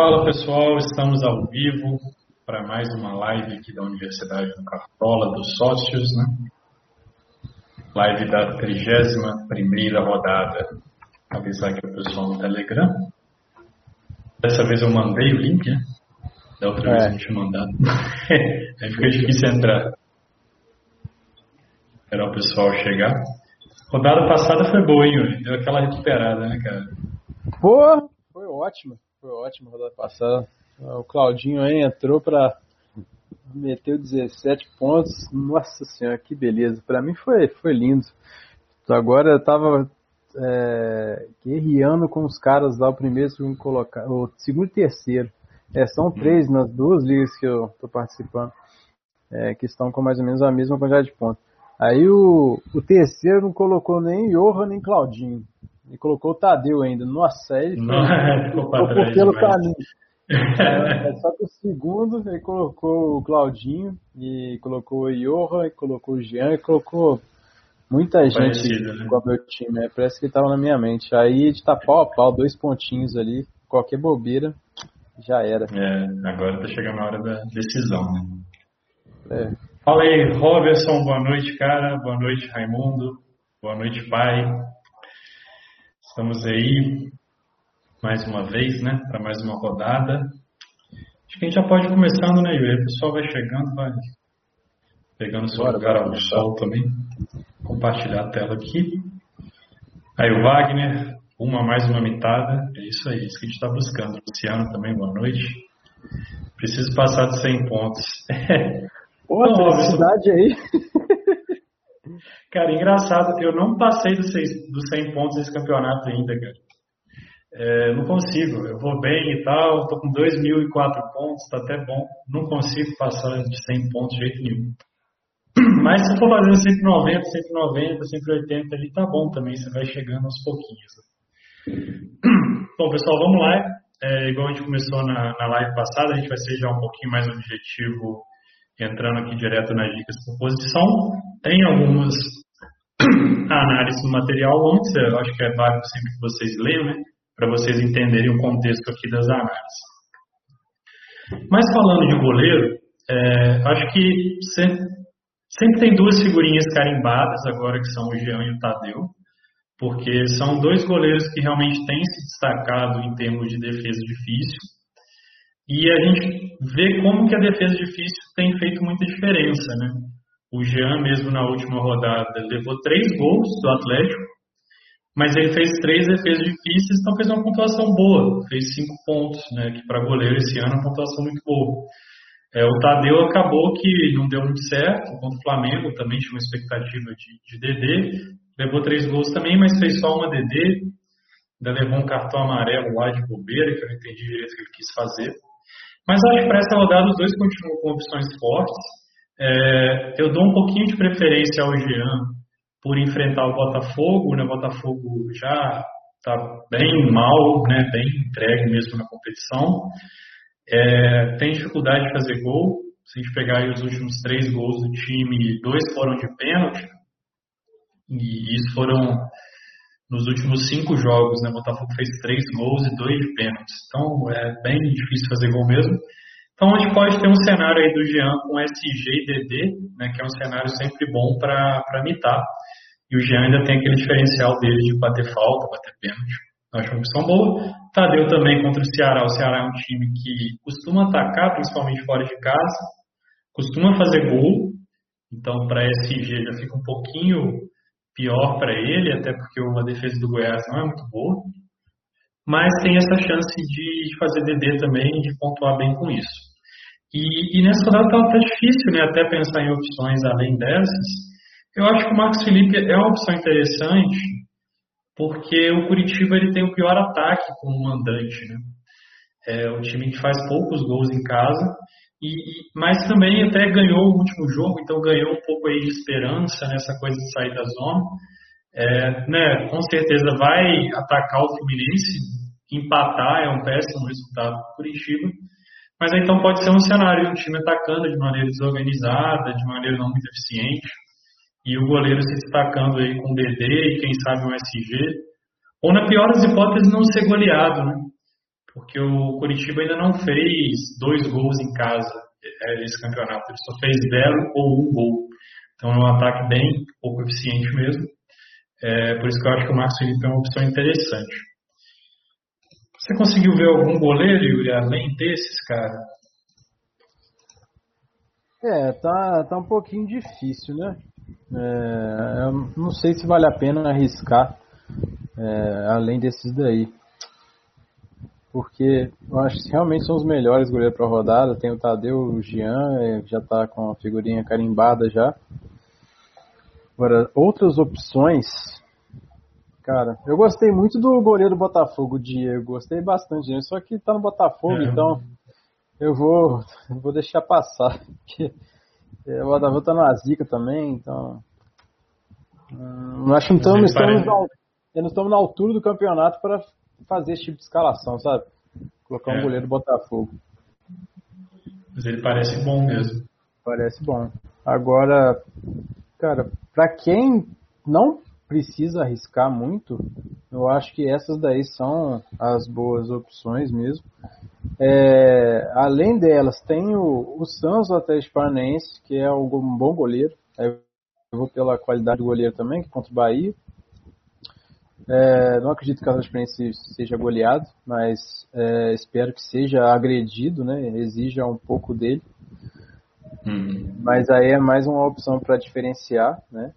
Fala pessoal, estamos ao vivo para mais uma live aqui da Universidade do Cartola dos Sócios, né? Live da 31 rodada. Avisar aqui o pessoal no Telegram. Dessa vez eu mandei o link, né? Da outra é. vez a gente mandado. Aí fica difícil entrar. Esperar o pessoal chegar. Rodada passada foi boa, hein, Yuri? Deu aquela recuperada, né, cara? Pô, foi ótimo. Foi ótimo a rodada passada. O Claudinho aí entrou para meteu 17 pontos. Nossa senhora, que beleza. Para mim foi, foi lindo. Agora eu tava é, guerreando com os caras lá, o primeiro, o segundo colocar, o segundo e terceiro. É, são três nas duas ligas que eu tô participando, é, que estão com mais ou menos a mesma quantidade de pontos. Aí o, o terceiro não colocou nem Johan nem Claudinho. Ele colocou o Tadeu ainda. Nossa, ele não, ficou, ficou pelo caminho. É, só que o segundo ele colocou o Claudinho e colocou o Johan e colocou o Jean e colocou muita gente Parecido, né? com o meu time. É, parece que estava na minha mente. Aí de tá pau a pau, dois pontinhos ali, qualquer bobeira, já era. É, agora tá chegando a hora da decisão, né? É. Fala aí, Robertson, boa noite, cara. Boa noite, Raimundo. Boa noite, pai. Estamos aí mais uma vez, né, para mais uma rodada. Acho que a gente já pode ir começando, né, Yuri? O pessoal vai chegando, vai pegando seu Bora, lugar ao sol também. Compartilhar a tela aqui. Aí o Wagner, uma mais uma mitada. É isso aí, é isso que a gente está buscando. Luciano também, boa noite. Preciso passar de 100 pontos. Pô, então, felicidade aí. Cara, engraçado, eu não passei dos 100 pontos nesse campeonato ainda, cara. É, não consigo, eu vou bem e tal, tô com 2.004 pontos, tá até bom. Não consigo passar de 100 pontos de jeito nenhum. Mas se for fazendo 190, 190, 180 ali, tá bom também, você vai chegando aos pouquinhos. Bom, pessoal, vamos lá. É, igual a gente começou na, na live passada, a gente vai ser já um pouquinho mais objetivo, entrando aqui direto nas dicas por posição. Tem algumas análises do material antes, eu acho que é válido sempre que vocês leiam, né? para vocês entenderem o contexto aqui das análises. Mas falando de goleiro, é, acho que sempre, sempre, tem duas figurinhas carimbadas agora que são o Jean e o Tadeu, porque são dois goleiros que realmente têm se destacado em termos de defesa difícil. E a gente vê como que a defesa difícil tem feito muita diferença, né? O Jean mesmo na última rodada levou três gols do Atlético mas ele fez três defesas difíceis, então fez uma pontuação boa, fez cinco pontos, né, que para goleiro esse ano é uma pontuação muito boa. É, o Tadeu acabou que não deu muito certo contra o Flamengo, também tinha uma expectativa de, de DD, levou três gols também, mas fez só uma DD, ainda levou um cartão amarelo lá de bobeira, que eu não entendi direito o que ele quis fazer. Mas acho que para essa rodada os dois continuam com opções fortes. É, eu dou um pouquinho de preferência ao Jean por enfrentar o Botafogo, né? O Botafogo já está bem mal, né? Bem entregue mesmo na competição. É, tem dificuldade de fazer gol. Se a gente pegar os últimos três gols do time, dois foram de pênalti. E isso foram nos últimos cinco jogos, né? O Botafogo fez três gols e dois de pênaltis. Então é bem difícil fazer gol mesmo. Então a gente pode ter um cenário aí do Jean com SG e DD, né? Que é um cenário sempre bom para mitar. E o Jean ainda tem aquele diferencial dele de bater falta, bater pênalti. Acho uma opção boa. Tadeu também contra o Ceará. O Ceará é um time que costuma atacar, principalmente fora de casa, costuma fazer gol. Então, para SG já fica um pouquinho pior para ele, até porque uma defesa do Goiás não é muito boa. Mas tem essa chance de fazer DD também, de pontuar bem com isso. E, e nessa rodada está difícil, né? Até pensar em opções além dessas. Eu acho que o Marcos Felipe é uma opção interessante, porque o Curitiba ele tem o pior ataque como mandante, né? É um time que faz poucos gols em casa, e, mas também até ganhou o último jogo, então ganhou um pouco aí de esperança nessa coisa de sair da zona. É, né, com certeza vai atacar o Fluminense, empatar é um péssimo resultado para o Curitiba, mas então pode ser um cenário de um time atacando de maneira desorganizada, de maneira não muito eficiente e o goleiro se destacando aí com DD e quem sabe um SG, ou na pior das hipóteses não ser goleado, né? Porque o Curitiba ainda não fez dois gols em casa é, esse campeonato. Ele só fez zero ou um gol. Então é um ataque bem pouco eficiente mesmo. É, por isso que eu acho que o Marcos Felipe é uma opção interessante. Você conseguiu ver algum goleiro, Yuri, além desses, cara? É, tá, tá um pouquinho difícil, né? É, não sei se vale a pena arriscar é, além desses daí. Porque eu acho que realmente são os melhores goleiros para a rodada. Tem o Tadeu, o Jean, é, já está com a figurinha carimbada já. Agora, outras opções. Cara, eu gostei muito do goleiro do Botafogo, o Diego. Gostei bastante dele. Só que tá no Botafogo, é. então eu vou, vou deixar passar. Porque é, o Botafogo tá na zica também, então. Hum, acho que não estamos, estamos, na, não estamos na altura do campeonato para fazer esse tipo de escalação, sabe? Colocar um é. goleiro do Botafogo. Mas ele parece bom mesmo. Parece bom. Agora, cara, para quem não precisa arriscar muito, eu acho que essas daí são as boas opções mesmo. É, além delas, tem o, o Santos Atlético Paranaense, que é um bom goleiro. eu vou pela qualidade do goleiro também, que contra o Bahia. É, não acredito que o Paranaense seja goleado, mas é, espero que seja agredido, né? Exija um pouco dele. Hum. Mas aí é mais uma opção para diferenciar, né?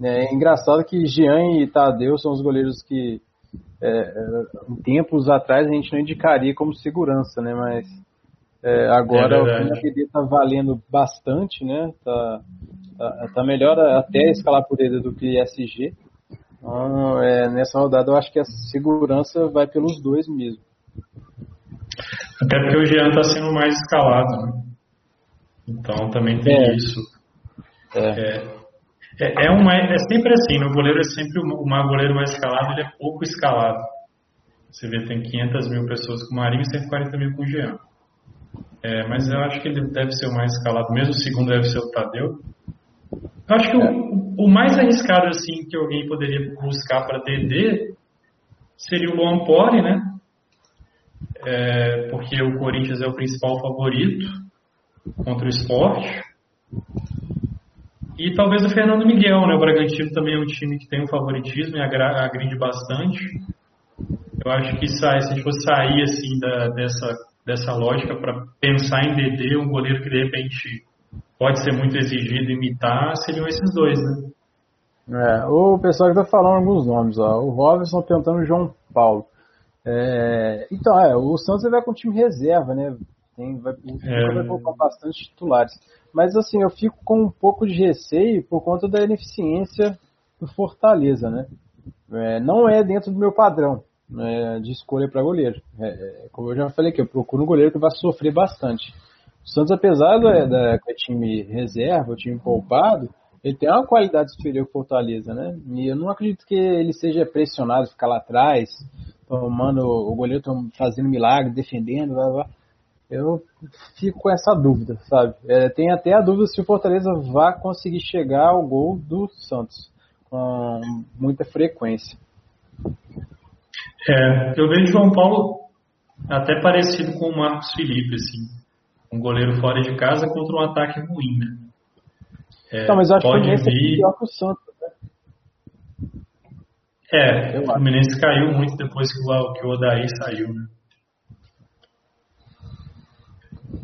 É engraçado que Jean e Tadeu são os goleiros que é, é, tempos atrás a gente não indicaria como segurança, né? Mas é, agora é o PNPD está valendo bastante, né? Tá, tá, tá, melhor até escalar por ele do que SG. Então, é, nessa rodada eu acho que a segurança vai pelos dois mesmo. Até porque o Jean está sendo mais escalado, né? Então também tem é. isso. É. É, é, uma, é sempre assim, no goleiro é sempre o, o goleiro mais escalado, ele é pouco escalado. Você vê, tem 500 mil pessoas com o Marinho e 140 mil com o Jean. É, mas eu acho que ele deve ser o mais escalado, mesmo o segundo deve ser o Tadeu. Eu acho que o, o mais arriscado assim que alguém poderia buscar para DD seria o Luan Poli, né? É, porque o Corinthians é o principal favorito contra o esporte. E talvez o Fernando Miguel, né? O Bragantino também é um time que tem um favoritismo e agride bastante. Eu acho que sai, se a gente fosse sair assim da, dessa, dessa lógica para pensar em DD, um goleiro que de repente pode ser muito exigido imitar, seriam esses dois, né? É, o pessoal está falando alguns nomes, ó. O Robinson tentando o João Paulo. É, então, é, o Santos vai com time reserva, né? Tem, vai, é. vai colocar bastante titulares. Mas assim, eu fico com um pouco de receio por conta da ineficiência do Fortaleza, né? É, não é dentro do meu padrão né, de escolha para goleiro. É, é, como eu já falei que eu procuro um goleiro que vai sofrer bastante. O Santos, apesar do, da, do time reserva, o time poupado, ele tem uma qualidade superior que o Fortaleza, né? E eu não acredito que ele seja pressionado, ficar lá atrás, tomando o goleiro fazendo milagre, defendendo, blá, blá eu fico com essa dúvida, sabe? É, tem até a dúvida se o Fortaleza vai conseguir chegar ao gol do Santos com muita frequência. É, eu vejo João Paulo até parecido com o Marcos Felipe, assim, um goleiro fora de casa contra um ataque ruim, né? É, Não, mas eu acho que o Fluminense vir... é pior que o Santos. Né? É, o Fluminense caiu muito depois que o, que o Odaí saiu, né?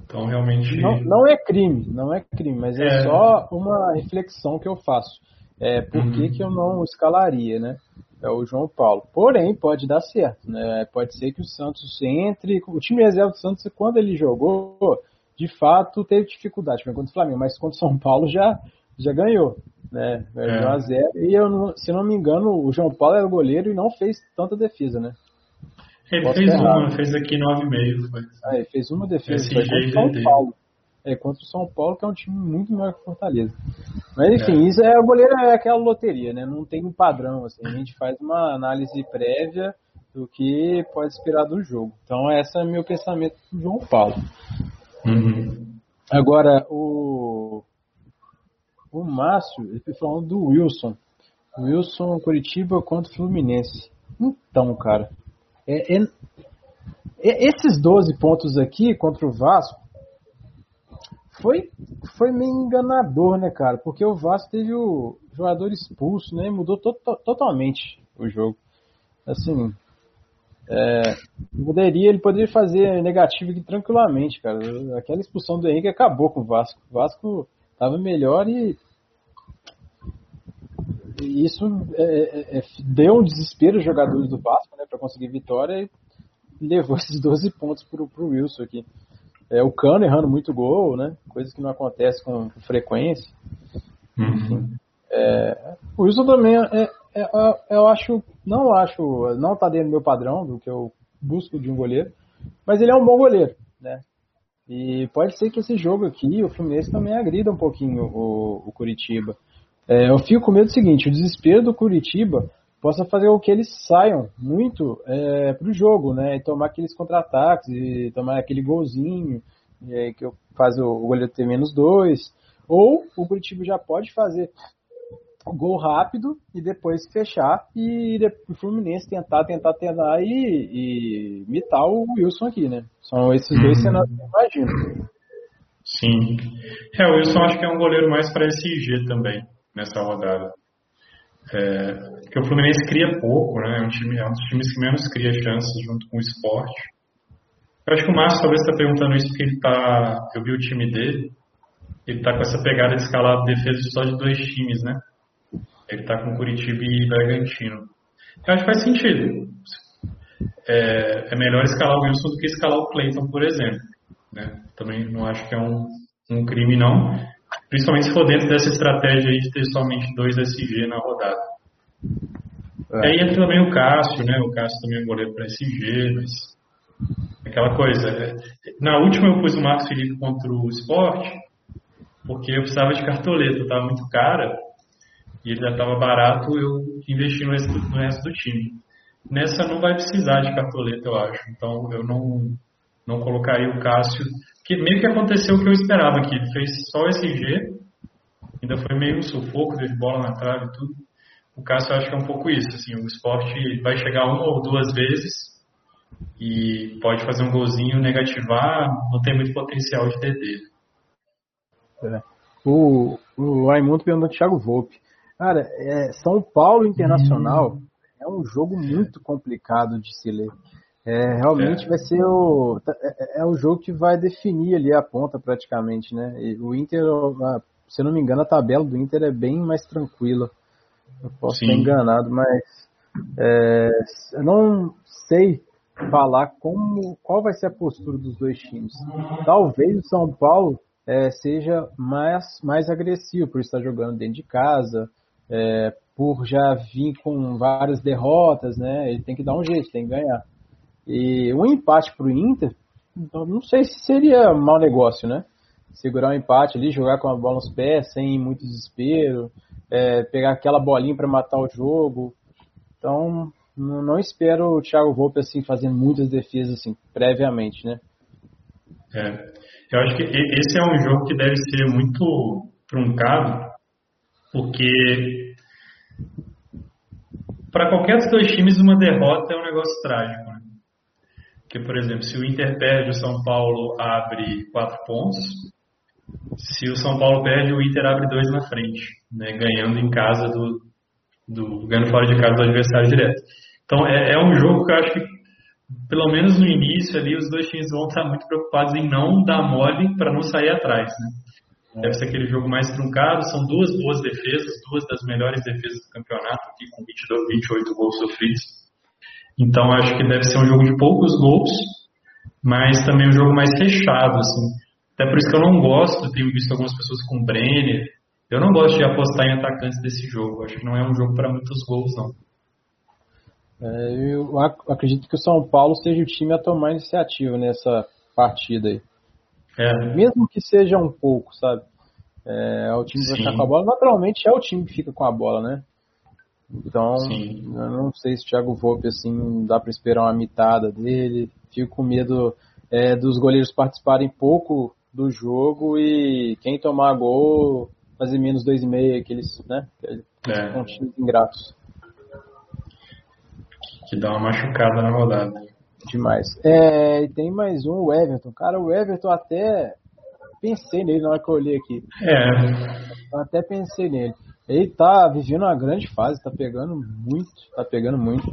Então, realmente. Não, não é crime, não é crime, mas é, é só uma reflexão que eu faço. É, por uhum. que, que eu não escalaria, né? É o João Paulo. Porém, pode dar certo, né? Pode ser que o Santos entre. O time reserva do Santos, quando ele jogou, de fato teve dificuldade contra o Flamengo, mas contra o São Paulo já, já ganhou. Né? É. 1 a 0 E eu, se não me engano, o João Paulo era o goleiro e não fez tanta defesa, né? Ele Posso fez uma, fez aqui 9,5. Foi. Ah, ele fez uma defesa foi contra o São Paulo. É, contra o São Paulo, que é um time muito melhor que o Fortaleza. Mas enfim, é. isso é, o goleiro é aquela loteria, né? Não tem um padrão, assim. A gente faz uma análise prévia do que pode esperar do jogo. Então, esse é meu pensamento do João Paulo. Uhum. Agora, o, o Márcio, ele falando do Wilson. Wilson Curitiba contra Fluminense. Então, cara, é, é, esses 12 pontos aqui contra o Vasco foi, foi meio enganador, né, cara? Porque o Vasco teve o jogador expulso, né? Mudou to totalmente o jogo. Assim, é, poderia, ele poderia fazer negativo aqui tranquilamente, cara. Aquela expulsão do Henrique acabou com o Vasco. O Vasco tava melhor e, e isso é, é, é deu um desespero aos jogadores do Vasco, né, para conseguir vitória e levou esses 12 pontos pro, pro Wilson aqui. É, o Cano errando muito gol, né? Coisa que não acontece com frequência. Uhum. É, o Wilson também é, é, é, eu acho, não acho, não tá dentro do meu padrão do que eu busco de um goleiro, mas ele é um bom goleiro, né? E pode ser que esse jogo aqui, o Fluminense também agrida um pouquinho o, o Curitiba. É, eu fico com medo do seguinte, o desespero do Curitiba possa fazer com que eles saiam muito é, para o jogo, né? E tomar aqueles contra-ataques, e tomar aquele golzinho, que faz o, o goleiro ter menos dois. Ou o Curitiba já pode fazer gol rápido e depois fechar e o Fluminense tentar, tentar, tentar e, e imitar o Wilson aqui, né? São esses dois uhum. cenários que eu imagino. Sim. É, o Wilson acho que é um goleiro mais para SG também, nessa rodada. É, porque o Fluminense cria pouco, né? É um, time, é um dos times que menos cria chances junto com o esporte. Eu acho que o Márcio talvez está perguntando isso porque ele tá. Eu vi o time dele. Ele tá com essa pegada de escalar defesa só de dois times, né? Ele tá com Curitiba e Bragantino. Eu acho que faz sentido. É, é melhor escalar o Wilson do que escalar o Clayton, por exemplo. Né? Também não acho que é um, um crime, não. Principalmente se for dentro dessa estratégia de ter somente dois SG na rodada. É. Aí entra também o Cássio, né? O Cássio também é goleiro para SG, mas aquela coisa. É, na última eu pus o Marcos Felipe contra o Sport, porque eu precisava de cartoleta, estava muito cara, e ele já estava barato, eu investi no resto, no resto do time. Nessa não vai precisar de cartoleta, eu acho. Então eu não, não colocaria o Cássio que meio que aconteceu o que eu esperava aqui. Ele fez só esse G, ainda foi meio um sufoco, teve bola na trave e tudo. O Cássio eu acho que é um pouco isso, assim, o esporte vai chegar uma ou duas vezes e pode fazer um golzinho, negativar, não tem muito potencial de TD. É. O, o Raimundo perguntou Thiago Volpe. Cara, é, São Paulo Internacional hum. é um jogo muito complicado de se ler. É, realmente é. vai ser o tá, é, é, o jogo que vai definir ali a ponta praticamente, né? E o Inter, se eu não me engano, a tabela do Inter é bem mais tranquila. Eu posso Sim. estar enganado, mas é, eu não sei falar como qual vai ser a postura dos dois times. Talvez o São Paulo é, seja mais, mais agressivo por estar jogando dentro de casa, é, por já vir com várias derrotas, né? Ele tem que dar um jeito, tem que ganhar. E um empate para o Inter, então, não sei se seria mau negócio, né? Segurar um empate ali, jogar com a bola nos pés, sem muito desespero, é, pegar aquela bolinha para matar o jogo. Então, não, espero o Thiago Volpe assim fazendo muitas defesas assim previamente, né? É, eu acho que esse é um jogo que deve ser muito truncado, porque para qualquer dos dois times uma derrota é um negócio trágico. Né? Porque, por exemplo, se o Inter perde, o São Paulo abre quatro pontos. Se o São Paulo perde, o Inter abre dois na frente, né, ganhando em casa do, do ganhando fora de casa do adversário direto. Então é, é, um jogo que eu acho que pelo menos no início ali os dois times vão estar muito preocupados em não dar mole para não sair atrás, né? Deve ser aquele jogo mais truncado, são duas boas defesas, duas das melhores defesas do campeonato, aqui com 22, 28 gols sofridos. Então acho que deve ser um jogo de poucos gols, mas também um jogo mais fechado, assim. Até por isso que eu não gosto, tenho visto algumas pessoas com Brenner. Eu não gosto de apostar em atacantes desse jogo. Acho que não é um jogo para muitos gols, não. É, eu acredito que o São Paulo seja o time a tomar iniciativa nessa partida aí. É. Mesmo que seja um pouco, sabe? É, é o time que vai ficar com a bola. Naturalmente é o time que fica com a bola, né? Então, Sim. eu não sei se o Thiago Volpe, assim, dá para esperar uma mitada dele. Fico com medo é, dos goleiros participarem pouco do jogo e quem tomar gol fazer menos 2,5, aqueles, né? Aqueles é. pontinhos ingratos. Que dá uma machucada na rodada. Demais. É, e tem mais um, o Everton. Cara, o Everton até pensei nele na hora que eu olhei aqui. É. Eu até pensei nele. Ele tá vivendo uma grande fase, tá pegando muito, tá pegando muito.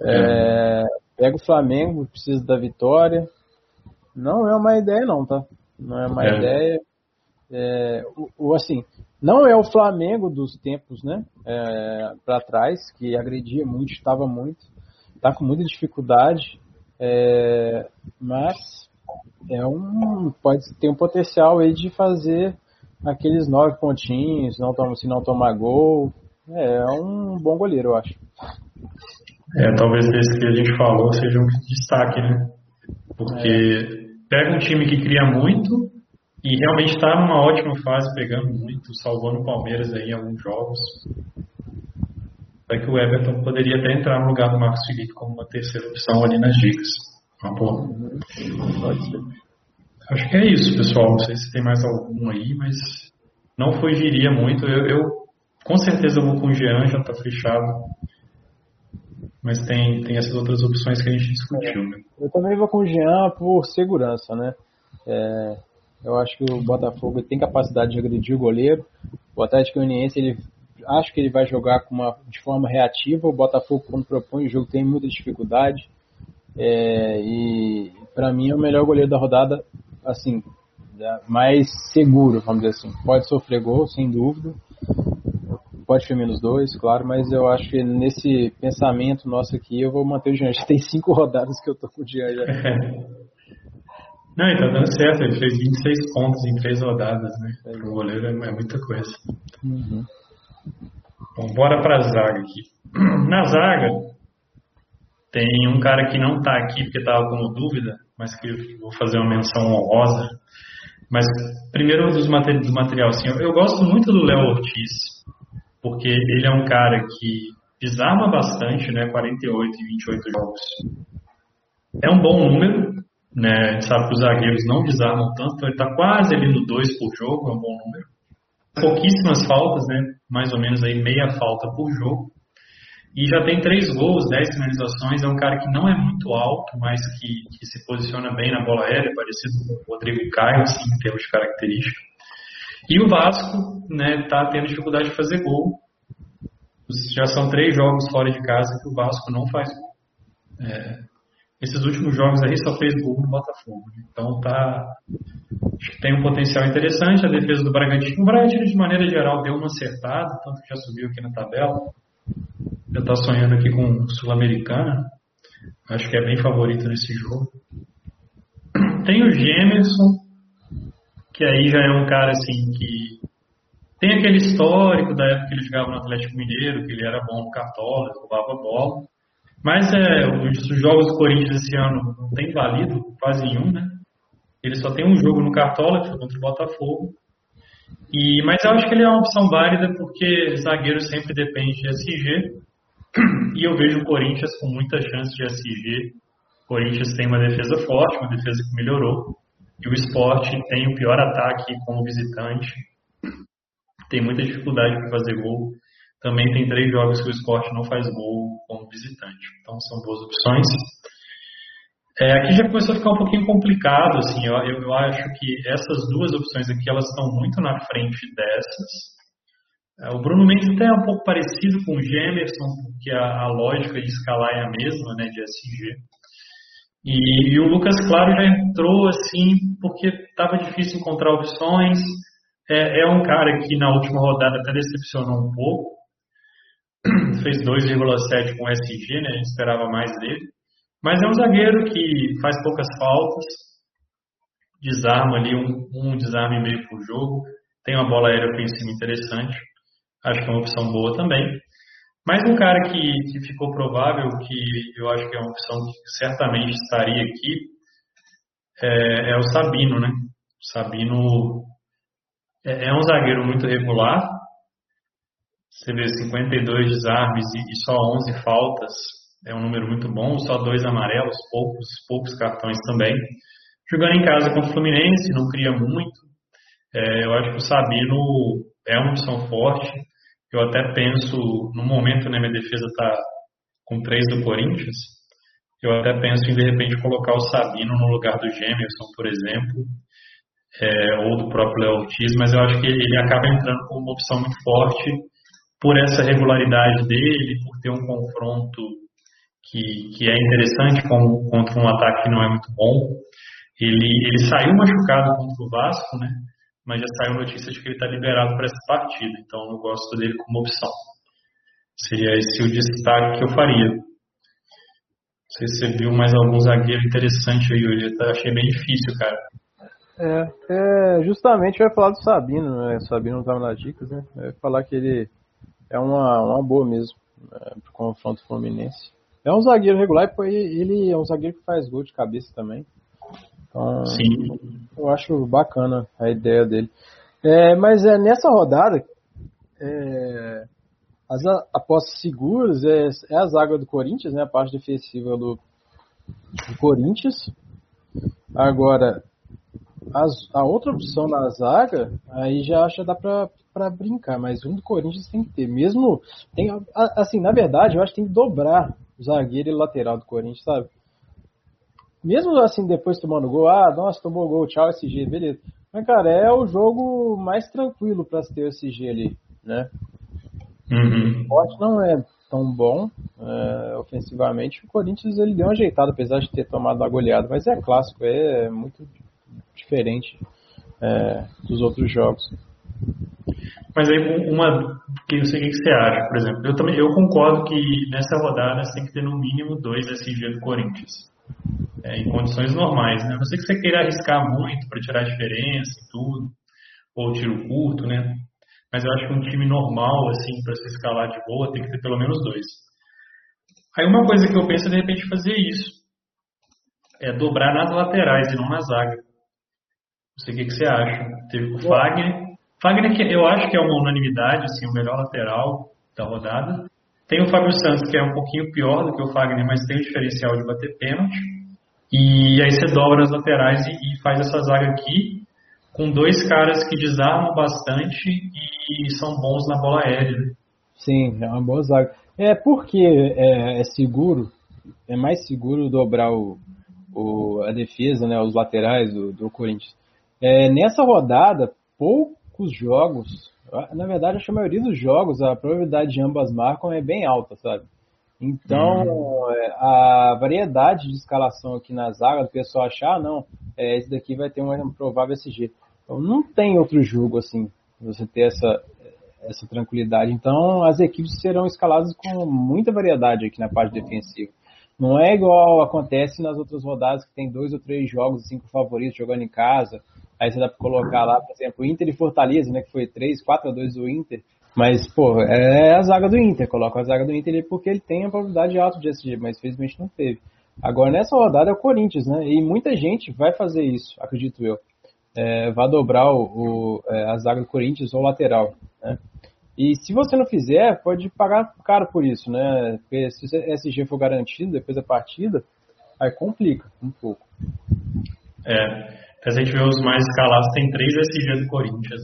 É. É, pega o Flamengo, precisa da vitória. Não é uma ideia não, tá? Não é uma é. ideia. É, o, o, assim, não é o Flamengo dos tempos, né? É, para trás, que agredia muito, estava muito, está com muita dificuldade, é, mas é um pode ter um potencial aí de fazer aqueles nove pontinhos, não toma, se não tomar gol. É, é um bom goleiro, eu acho. É, talvez esse que a gente falou seja um destaque, né? Porque é. pega um time que cria muito e realmente está numa ótima fase, pegando muito, salvando o Palmeiras aí em alguns jogos. É que o Everton poderia até entrar no lugar do Marcos Felipe como uma terceira opção ali nas dicas. Uma boa. Pode ser. Acho que é isso, pessoal. Não sei se tem mais algum aí, mas não fugiria muito. Eu, eu com certeza vou com o Jean, já está fechado. Mas tem, tem essas outras opções que a gente discutiu. Né? Eu também vou com o Jean por segurança, né? É, eu acho que o Botafogo tem capacidade de agredir o goleiro. O Atlético Uniense, ele acho que ele vai jogar com uma, de forma reativa. O Botafogo, quando propõe o jogo, tem muita dificuldade. É, e para mim é o melhor goleiro da rodada, assim, mais seguro, vamos dizer assim. Pode sofrer gol, sem dúvida. Pode ser menos dois, claro, mas eu acho que nesse pensamento nosso aqui eu vou manter o Jean. Já tem cinco rodadas que eu tô com o Jean já. Não, e tá dando certo, ele fez 26 pontos em três rodadas, né? Pro goleiro é, é muita coisa. Uhum. Bom, bora pra zaga aqui. Na zaga, tem um cara que não tá aqui porque tava com dúvida, mas que eu vou fazer uma menção honrosa. Mas, primeiro dos material, do material assim, eu, eu gosto muito do Léo Ortiz, porque ele é um cara que desarma bastante, né? 48 e 28 jogos. É um bom número, né? A gente sabe que os zagueiros não desarmam tanto, então ele está quase ali no 2 por jogo, é um bom número. Pouquíssimas faltas, né? Mais ou menos aí meia falta por jogo. E já tem três gols, dez finalizações. É um cara que não é muito alto, mas que, que se posiciona bem na bola aérea, parecido com o Rodrigo Caio, assim, em termos de característica. E o Vasco, né, tá tendo dificuldade de fazer gol. Já são três jogos fora de casa que o Vasco não faz gol. É, esses últimos jogos aí só fez gol no Botafogo. Então tá. Acho que tem um potencial interessante a defesa do Bragantino. O Bragantino, de maneira geral, deu uma acertada, tanto que já subiu aqui na tabela. Já está sonhando aqui com Sul-Americana. Acho que é bem favorito nesse jogo. Tem o Gemerson, que aí já é um cara assim que tem aquele histórico da época que ele jogava no Atlético Mineiro, que ele era bom no cartola, roubava bola. Mas é, os jogos do Corinthians esse ano não tem valido quase nenhum, né? Ele só tem um jogo no Cartola, que foi contra o Botafogo. E, mas eu acho que ele é uma opção válida porque zagueiro sempre depende de SG. E eu vejo o Corinthians com muita chance de SG. O Corinthians tem uma defesa forte, uma defesa que melhorou. E o esporte tem o pior ataque como visitante. Tem muita dificuldade para fazer gol. Também tem três jogos que o esporte não faz gol como visitante. Então são boas opções. É, aqui já começou a ficar um pouquinho complicado, assim, eu, eu, acho que essas duas opções aqui, elas estão muito na frente dessas. É, o Bruno Mendes até é um pouco parecido com o Gemerson, porque a, a lógica de escalar é a mesma, né, de SG. E, e o Lucas Claro já entrou, assim, porque estava difícil encontrar opções. É, é um cara que na última rodada até decepcionou um pouco, fez 2,7 com SG, né? A gente esperava mais dele. Mas é um zagueiro que faz poucas faltas, desarma ali um, um desarme meio por jogo, tem uma bola aérea ofensiva interessante, acho que é uma opção boa também. Mas um cara que, que ficou provável, que eu acho que é uma opção que certamente estaria aqui, é, é o Sabino, né? O Sabino é, é um zagueiro muito regular, você vê 52 desarmes e, só 11 faltas, é um número muito bom, só dois amarelos, poucos, poucos cartões também. Jogando em casa com o Fluminense, não cria muito. É, eu acho que o Sabino é uma opção forte. Eu até penso, no momento, né, minha defesa está com três do Corinthians, Eu até penso em, de repente, colocar o Sabino no lugar do Gemerson, por exemplo, é, ou do próprio Léo Ortiz, mas eu acho que ele acaba entrando como uma opção muito forte por essa regularidade dele, por ter um confronto que, que é interessante com, contra um ataque que não é muito bom. Ele, ele saiu machucado contra o Vasco, né? Mas já saiu notícia de que ele está liberado para essa partida, então eu gosto dele como opção. Seria esse o destaque que eu faria. Se você viu mais algum zagueiro interessante aí hoje. Eu achei bem difícil, cara. É, é justamente ia falar do Sabino, né? Sabino não estava nas dicas, né? Ia falar que ele é uma, uma boa mesmo né, pro confronto fluminense. É um zagueiro regular e ele é um zagueiro que faz gol de cabeça também. Então, Sim. eu acho bacana a ideia dele. É, mas é, nessa rodada, é, as apostas seguras é, é, a zaga do Corinthians, né, a parte defensiva do, do Corinthians. Agora, as, a outra opção na zaga, aí já que dá pra, pra brincar, mas um do Corinthians tem que ter. Mesmo, tem, assim, na verdade, eu acho que tem que dobrar o zagueiro e lateral do Corinthians, sabe? Mesmo assim, depois tomando gol, ah, nossa, tomou gol, tchau, SG, beleza. Mas, cara, é o jogo mais tranquilo para ter o SG ali, né? Uhum. O esporte não é tão bom é, ofensivamente. O Corinthians ele deu uma ajeitada, apesar de ter tomado uma goleada, mas é clássico, é muito diferente é, dos outros jogos. Mas aí uma que eu sei o que você acha, por exemplo, eu também eu concordo que nessa rodada você tem que ter no mínimo dois SG do Corinthians é, em condições normais, né? A não ser que você queira arriscar muito para tirar a diferença e tudo, ou tiro curto, né? Mas eu acho que um time normal, assim, para se escalar de boa, tem que ter pelo menos dois. Aí uma coisa que eu penso é de repente fazer isso. É dobrar nas laterais e não na zaga. Não sei o que, que você acha. Teve o Fagner. Fagner, que eu acho que é uma unanimidade, assim, o melhor lateral da rodada. Tem o Fábio Santos, que é um pouquinho pior do que o Fagner, mas tem o diferencial de bater pênalti. E aí você dobra as laterais e, e faz essa zaga aqui com dois caras que desarmam bastante e são bons na bola aérea. Sim, é uma boa zaga. É porque é, é seguro, é mais seguro dobrar o, o, a defesa, né, os laterais do, do Corinthians. É, nessa rodada, poucos jogos, na verdade, acho que a maioria dos jogos, a probabilidade de ambas marcam é bem alta, sabe? Então, uhum. É, a variedade de escalação aqui na zaga, do pessoal achar, ah, não, é, esse daqui vai ter um provável SG. Então, não tem outro jogo assim, você ter essa, essa tranquilidade. Então, as equipes serão escaladas com muita variedade aqui na parte defensiva. Não é igual acontece nas outras rodadas que tem dois ou três jogos, cinco favoritos jogando em casa. Aí você dá para colocar lá, por exemplo, Inter e Fortaleza, né, que foi 3, 4 a 2 do Inter. Mas, pô, é a zaga do Inter. Coloca a zaga do Inter porque ele tem a probabilidade alta de SG, mas infelizmente não teve. Agora, nessa rodada é o Corinthians, né? E muita gente vai fazer isso, acredito eu. É, vai dobrar o, o é, a zaga do Corinthians ou lateral, né? E se você não fizer, pode pagar caro por isso, né? Porque se o SG for garantido depois da partida, aí complica um pouco. É, se a gente vê os mais escalados, tem três SG do Corinthians.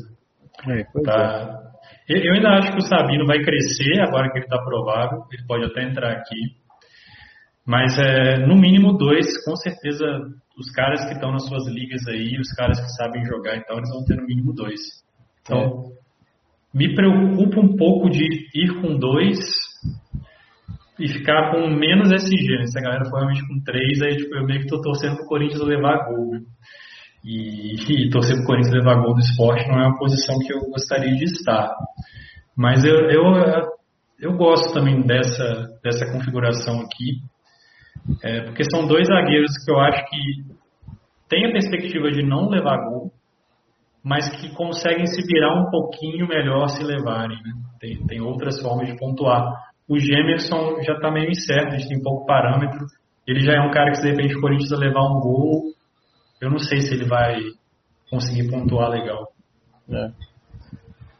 É, tá, é. Eu ainda acho que o Sabino vai crescer agora que ele está provável. Ele pode até entrar aqui. Mas é, no mínimo dois, com certeza, os caras que estão nas suas ligas aí, os caras que sabem jogar então, eles vão ter no mínimo dois. Então, é. me preocupa um pouco de ir com dois e ficar com menos SG. Se a galera for realmente com três, aí tipo, eu meio que estou torcendo para o Corinthians levar gol. E, e torcer para o Corinthians levar gol do esporte não é uma posição que eu gostaria de estar. Mas eu, eu, eu gosto também dessa, dessa configuração aqui, é, porque são dois zagueiros que eu acho que têm a perspectiva de não levar gol, mas que conseguem se virar um pouquinho melhor se levarem. Né? Tem, tem outras formas de pontuar. O Gemerson já está meio incerto, a gente tem pouco parâmetro. Ele já é um cara que, de repente o Corinthians levar um gol, eu não sei se ele vai conseguir pontuar legal. É.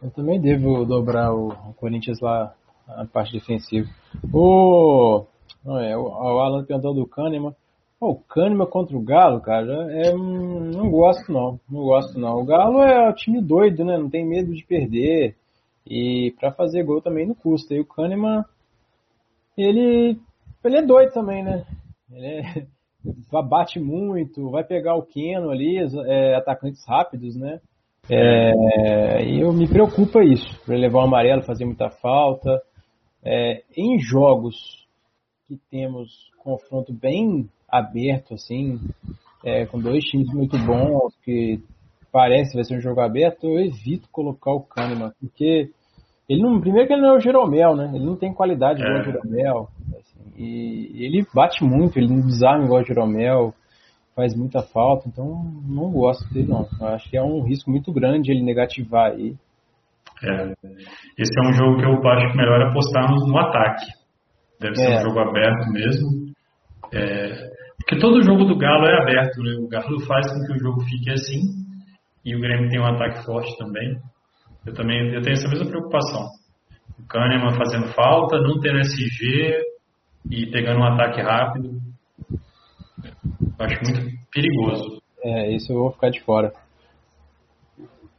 Eu também devo dobrar o, Corinthians lá na parte defensiva. O, não é, o, o Alan perguntou do Kahneman. o Kahneman contra o Galo, cara, é, não gosto não, não gosto não. O Galo é um time doido, né? Não tem medo de perder. E para fazer gol também não custa. E o Kahneman, ele, ele é doido também, né? Ele é, bate muito, vai pegar o Keno ali, é, atacantes rápidos, né? É, e eu me preocupa isso, para levar o amarelo, fazer muita falta. É, em jogos que temos confronto bem aberto, assim, é, com dois times muito bons, que parece vai ser um jogo aberto, eu evito colocar o Kahneman, porque ele não, primeiro que ele não é o Jeromel, né? Ele não tem qualidade igual o é. Jeromel. E ele bate muito, ele não desarma igual o Jeromel, faz muita falta, então não gosto dele não. Eu acho que é um risco muito grande ele negativar aí. É. Esse é um jogo que eu acho que melhor apostar no, no ataque. Deve ser é. um jogo aberto mesmo. É, porque todo jogo do Galo é aberto, né? O Galo faz com que o jogo fique assim. E o Grêmio tem um ataque forte também. Eu também eu tenho essa mesma preocupação. O Kahneman fazendo falta, não tendo SG e pegando um ataque rápido. Acho muito perigoso. É, isso eu vou ficar de fora.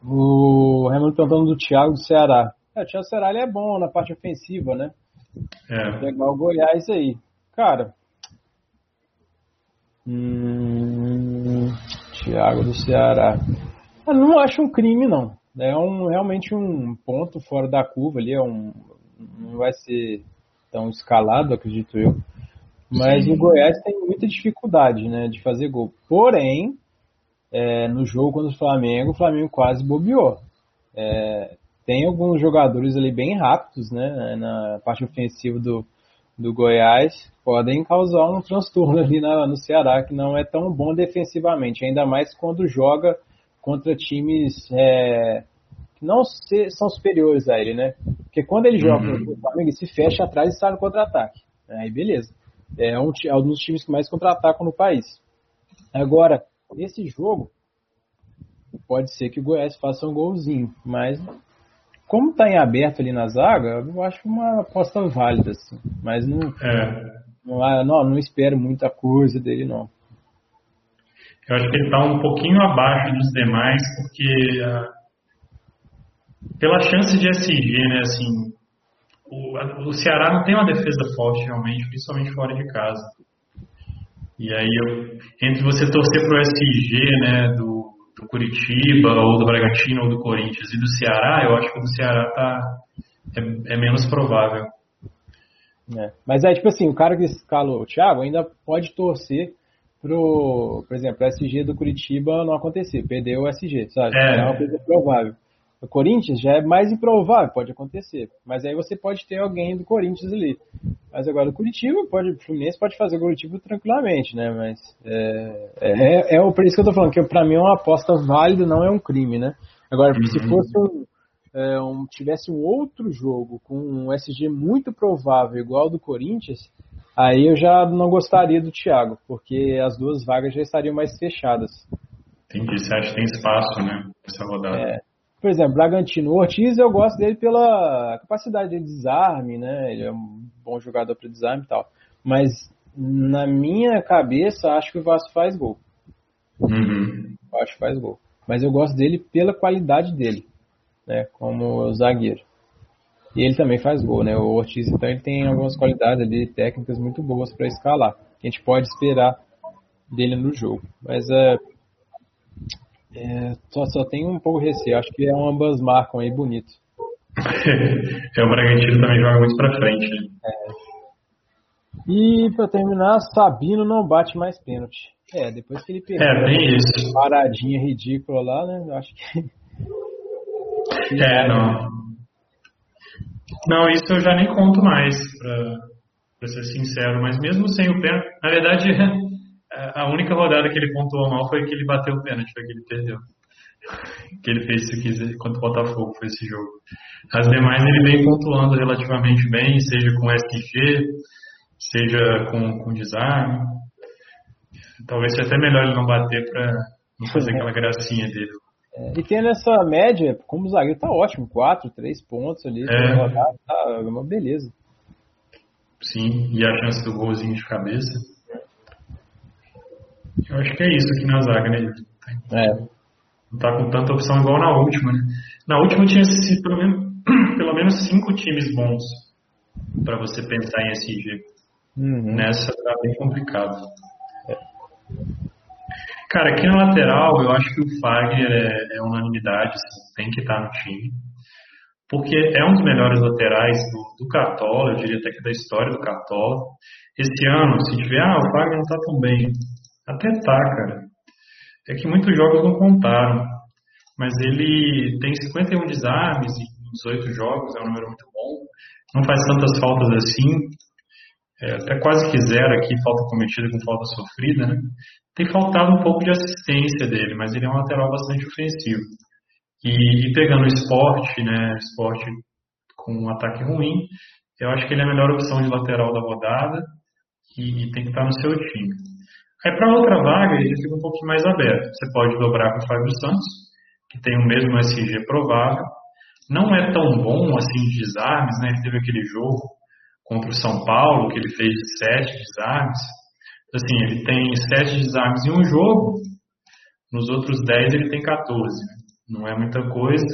O Raimundo perguntando do Thiago do Ceará. É, o Thiago do Ceará ele é bom na parte ofensiva, né? É. Pegar o Goiás aí. Cara. Hum, Thiago do Ceará. Eu não acho um crime, não. É um, realmente um ponto fora da curva ali, é um, não vai ser tão escalado, acredito eu. Mas Sim. o Goiás tem muita dificuldade né, de fazer gol. Porém, é, no jogo contra o Flamengo, o Flamengo quase bobeou. É, tem alguns jogadores ali bem rápidos né, na parte ofensiva do, do Goiás, podem causar um transtorno ali na, no Ceará, que não é tão bom defensivamente, ainda mais quando joga contra times é, que não se, são superiores a ele, né? Porque quando ele joga uhum. o Flamengo, ele se fecha atrás e sai no contra-ataque. Aí beleza. É um, é um dos times que mais contra-atacam no país. Agora, esse jogo, pode ser que o Goiás faça um golzinho, mas como está em aberto ali na zaga, eu acho uma aposta válida, assim. Mas não, é. não, não, não espero muita coisa dele, não. Eu acho que ele está um pouquinho abaixo dos demais, porque uh, pela chance de SG, né, assim, o, o, Ceará não tem uma defesa forte realmente, principalmente fora de casa. E aí, eu, entre você torcer pro SG, né, do, do Curitiba, ou do Bragantino, ou do Corinthians, e do Ceará, eu acho que o do Ceará tá, é, é menos provável. É. Mas é tipo assim, o cara que escalou o Thiago ainda pode torcer pro, por exemplo, o SG do Curitiba não acontecer, perdeu o SG, sabe? É, é uma coisa provável. O Corinthians já é mais improvável, pode acontecer. Mas aí você pode ter alguém do Corinthians ali. Mas agora o Curitiba pode, o Fluminense pode fazer o Curitiba tranquilamente, né? Mas é, é, é, é por isso que eu tô falando, que pra mim é uma aposta válida, não é um crime, né? Agora, uhum. se fosse um, é, um, tivesse um outro jogo com um SG muito provável igual ao do Corinthians, Aí eu já não gostaria do Thiago, porque as duas vagas já estariam mais fechadas. Entendi, você acha que tem espaço, né, nessa rodada. É. Por exemplo, Bragantino, o Ortiz eu gosto dele pela capacidade de desarme, né? Ele é um bom jogador para desarme e tal. Mas na minha cabeça, acho que o Vasco faz gol. Uhum. acho que faz gol. Mas eu gosto dele pela qualidade dele, né? Como zagueiro. E ele também faz gol, né? O Ortiz, então, ele tem algumas qualidades ali, técnicas muito boas para escalar. A gente pode esperar dele no jogo. Mas é, é só, só tem um pouco de receio. Acho que é um ambas marcam aí bonito. é, o Bragantino também joga muito para frente. Né? É. E para terminar, Sabino não bate mais pênalti. É, depois que ele pegou é, bem isso. paradinha ridícula lá, né? Eu acho que. É, não. Não, isso eu já nem conto mais, para ser sincero. Mas mesmo sem o pênalti, na verdade, a única rodada que ele pontuou mal foi que ele bateu o pênalti, foi que ele perdeu. Que ele fez se quiser contra o Botafogo, foi esse jogo. As demais ele vem pontuando relativamente bem, seja com SG, seja com, com desarme. Talvez seja até melhor ele não bater para não fazer aquela gracinha dele. É, e tendo essa média, como zagueiro tá ótimo, 4, 3 pontos ali, é. tá uma beleza. Sim, e a chance do golzinho de cabeça. Eu acho que é isso aqui na zaga, né? É. Não tá com tanta opção igual na última, né? Na última tinha pelo menos, pelo menos cinco times bons para você pensar em SG. Uhum. Nessa tá bem complicado. É. Cara, aqui na lateral, eu acho que o Fagner é, é unanimidade, assim, tem que estar no time. Porque é um dos melhores laterais do, do Cartola, eu diria até que da história do Cartola. Esse ano, se tiver, ah, o Fagner não tá tão bem. Até tá, cara. É que muitos jogos não contaram. Mas ele tem 51 desarmes em 18 jogos, é um número muito bom. Não faz tantas faltas assim. É, até quase que zero aqui, falta cometida com falta sofrida, né? Tem faltado um pouco de assistência dele, mas ele é um lateral bastante ofensivo. E, e pegando o esporte, né, esporte com um ataque ruim, eu acho que ele é a melhor opção de lateral da rodada e, e tem que estar no seu time. Aí para outra vaga ele fica um pouquinho mais aberto. Você pode dobrar com o Fábio Santos, que tem o mesmo SG provável. Não é tão bom assim de desarmes, né? Ele teve aquele jogo contra o São Paulo, que ele fez de sete desarmes. Assim, ele tem sete desarmes em um jogo, nos outros dez ele tem 14. Não é muita coisa.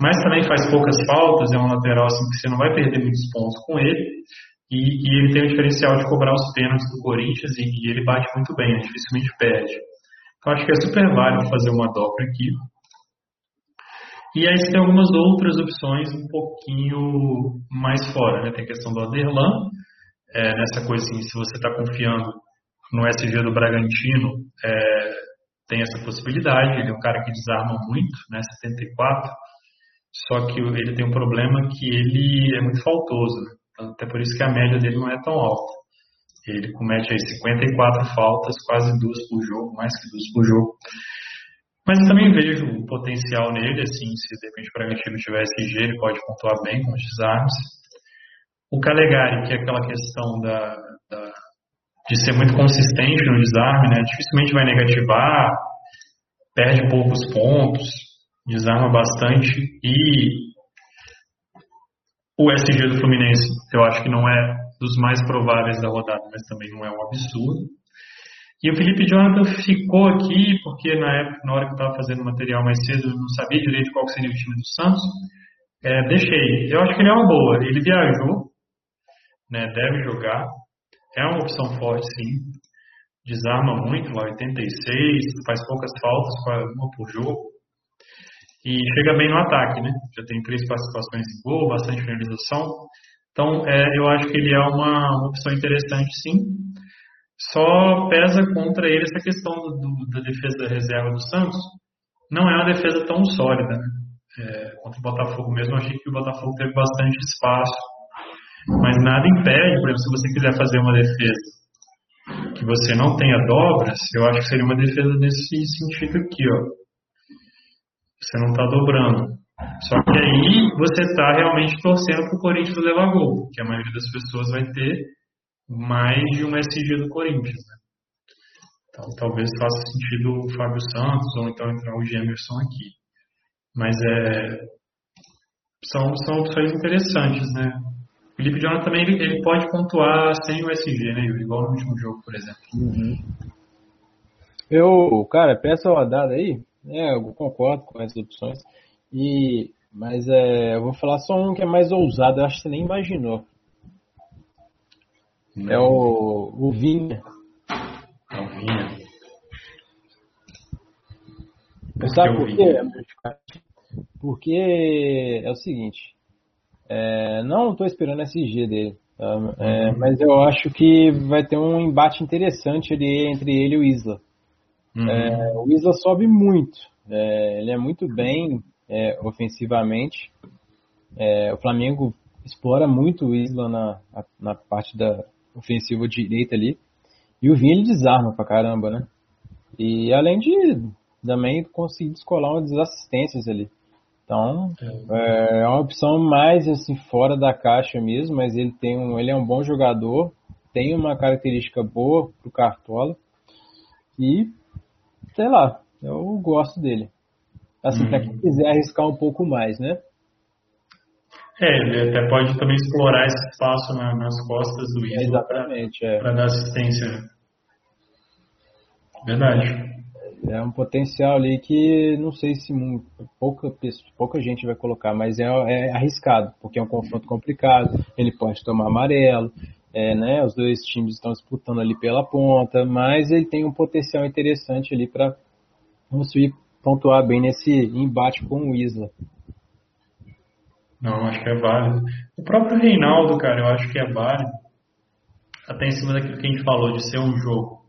Mas também faz poucas faltas, é um lateral assim que você não vai perder muitos pontos com ele. E, e ele tem o diferencial de cobrar os pênaltis do Corinthians e, e ele bate muito bem, dificilmente perde. Então acho que é super válido fazer uma dobra aqui. E aí você tem algumas outras opções um pouquinho mais fora, né? Tem a questão do Aderlan, é, nessa coisa assim, se você está confiando no SG do Bragantino, é, tem essa possibilidade. Ele é um cara que desarma muito, né? 74. Só que ele tem um problema que ele é muito faltoso. Né? Então, até por isso que a média dele não é tão alta. Ele comete aí 54 faltas, quase duas por jogo, mais que duas por jogo. Mas eu também vejo o potencial nele, assim, se de repente o Bragantino tiver SG, ele pode pontuar bem com os desarmes. O Calegari, que é aquela questão da, da de ser muito consistente no desarme, né? Dificilmente vai negativar, perde poucos pontos, desarma bastante e o SG do Fluminense, eu acho que não é dos mais prováveis da rodada, mas também não é um absurdo. E o Felipe Jonathan ficou aqui porque na época, na hora que eu estava fazendo material mais cedo, eu não sabia direito qual seria o time do Santos. É, deixei. Eu acho que ele é uma boa. Ele viajou, né, deve jogar. É uma opção forte, sim. Desarma muito, lá 86, faz poucas faltas, uma por jogo. E chega bem no ataque, né? Já tem três participações em gol, bastante finalização. Então, é, eu acho que ele é uma, uma, opção interessante, sim. Só pesa contra ele essa questão do, do, da defesa da reserva do Santos. Não é uma defesa tão sólida, né? É, contra o Botafogo mesmo, eu achei que o Botafogo teve bastante espaço mas nada impede, por exemplo, se você quiser fazer uma defesa que você não tenha dobras, eu acho que seria uma defesa nesse sentido aqui, ó. Você não está dobrando. Só que aí você está realmente torcendo para o Corinthians levar gol, que a maioria das pessoas vai ter mais de um SG do Corinthians. Né? Então talvez faça sentido o Fábio Santos ou então entrar o Gemerson aqui. Mas é, são, são opções interessantes, né? O Felipe Jonathan também ele, ele, pode pontuar sem o SG, né? Igual no último jogo, por exemplo. Uhum. Eu, cara, peça rodada aí, né, eu concordo com essas opções. E, mas é, eu vou falar só um que é mais ousado, eu acho que você nem imaginou. Não. É o, o Vinha. É o Vinha. Sabe por quê? Porque é o seguinte, é, não estou esperando SG dele, tá? é, uhum. mas eu acho que vai ter um embate interessante ali entre ele e o Isla. Uhum. É, o Isla sobe muito, é, ele é muito bem é, ofensivamente. É, o Flamengo explora muito o Isla na, na parte da ofensiva direita ali. E o Vinha ele desarma pra caramba, né? E além de também conseguir descolar umas assistências ali. Então, é. é uma opção mais assim fora da caixa mesmo, mas ele tem um, ele é um bom jogador, tem uma característica boa pro Cartola e sei lá, eu gosto dele. Assim, hum. para quem quiser arriscar um pouco mais, né? É, ele até pode também explorar esse espaço na, nas costas do Isla para é. dar assistência. Verdade. É um potencial ali que não sei se pouca, pouca gente vai colocar, mas é, é arriscado, porque é um confronto complicado. Ele pode tomar amarelo, é, né, os dois times estão disputando ali pela ponta, mas ele tem um potencial interessante ali para conseguir pontuar bem nesse embate com o Isla. Não, acho que é válido. O próprio Reinaldo, cara, eu acho que é válido. Até em cima daquilo que a gente falou, de ser um jogo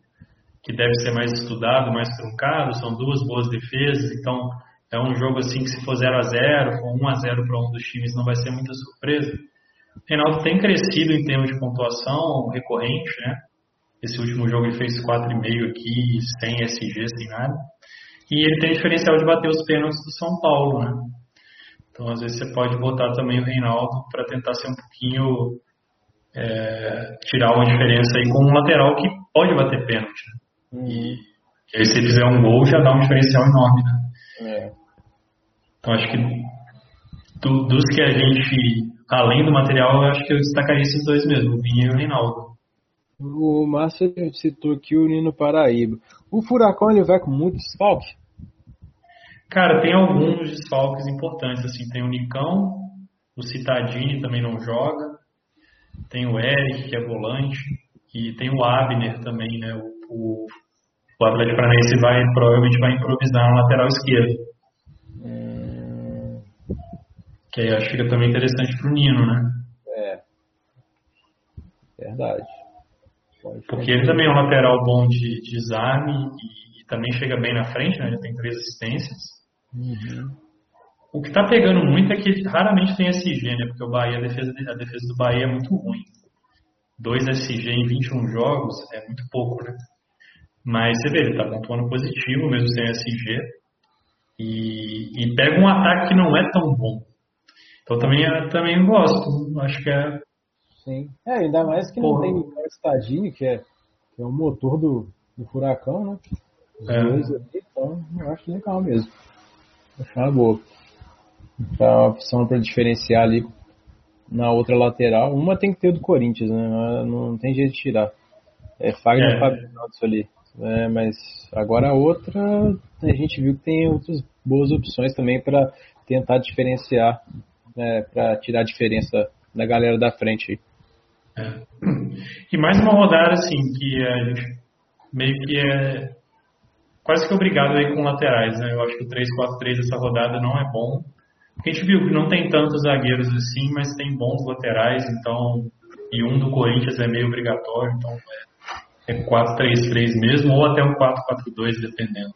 que deve ser mais estudado, mais truncado, são duas boas defesas, então é um jogo assim que se for 0 a 0 for 1 a 0 para um dos times, não vai ser muita surpresa. O Reinaldo tem crescido em termos de pontuação recorrente, né? Esse último jogo ele fez 4,5 aqui, sem SG, sem nada. E ele tem diferencial de bater os pênaltis do São Paulo, né? Então, às vezes, você pode botar também o Reinaldo para tentar ser um pouquinho. É, tirar uma diferença aí com um lateral que pode bater pênalti. Né? E, e aí, se ele fizer um gol, já dá um diferencial enorme, né? É. Então, acho que do, dos que a gente, além do material, eu acho que eu destacaria esses dois mesmo, o Vinha e o Reinaldo. O Márcio citou aqui o Nino Paraíba. O Furacão ele vai com muito desfalque? Cara, tem alguns desfalques importantes, assim, tem o Nicão, o Citadini também não joga, tem o Eric, que é volante, e tem o Abner também, né, o, o, o Atlético Paranaense vai, provavelmente vai improvisar na lateral esquerda. Que aí acho que fica também interessante pro Nino, né? É. Verdade. Porque ele também é um lateral bom de, de desarme e, e, também chega bem na frente, né? Já tem três assistências. Uhum. O que está pegando muito é que raramente tem SG, né? Porque o Bahia, a defesa, a defesa do Bahia é muito ruim. Dois SG em 21 jogos é muito pouco, né? Mas você vê, ele está pontuando positivo, mesmo sem SG. E, e, pega um ataque que não é tão bom. Então também, também gosto. Acho que é. Sim. É, ainda mais que não tem o Stadini, que é, que é o motor do, do furacão, né? Os é. dois ali, então eu acho legal mesmo. Achar uma boa. Pra uma opção para diferenciar ali na outra lateral. Uma tem que ter do Corinthians, né? Não tem jeito de tirar. É Fagner é. Fábio ali. É, mas agora a outra, a gente viu que tem outras boas opções também para tentar diferenciar, né, para tirar a diferença da galera da frente. É. E mais uma rodada assim, que gente meio que é quase que obrigado aí com laterais, né? Eu acho que o 3-4-3 dessa rodada não é bom. A gente viu que não tem tantos zagueiros assim, mas tem bons laterais, então. E um do Corinthians é meio obrigatório, então é, é 4-3-3 mesmo, ou até um 4-4-2, dependendo.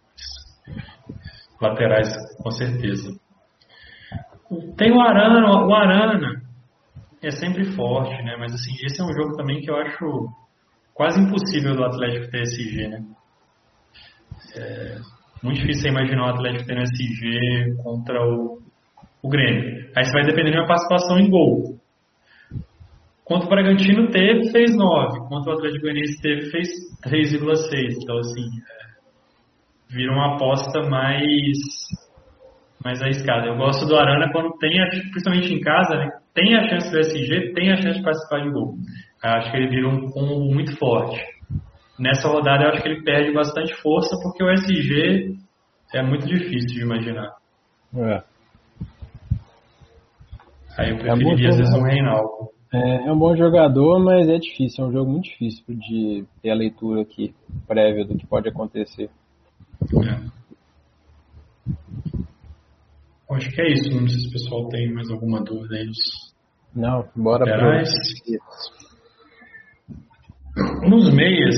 Laterais, com certeza. Tem o Arana, o Arana é sempre forte, né? Mas assim, esse é um jogo também que eu acho quase impossível do Atlético ter SG, né? É muito difícil você imaginar o Atlético tendo SG contra o, o Grêmio. Aí você vai depender de uma participação em gol. Quanto o Bragantino teve, fez 9. Quanto o Atlético Goianiense teve, fez 3,6. Então, assim, é, vira uma aposta mais, mais arriscada. Eu gosto do Arana quando tem, principalmente em casa, né, tem a chance do SG, tem a chance de participar de gol. Eu acho que ele vira um combo muito forte nessa rodada eu acho que ele perde bastante força porque o SG é muito difícil de imaginar. É. Aí eu preferiria é às vezes um Reinaldo. É, é, um bom jogador, mas é difícil, é um jogo muito difícil de ter a leitura aqui prévia do que pode acontecer. É. Acho que é isso, não sei se o pessoal tem mais alguma dúvida aí. Não, bora para Nos meias,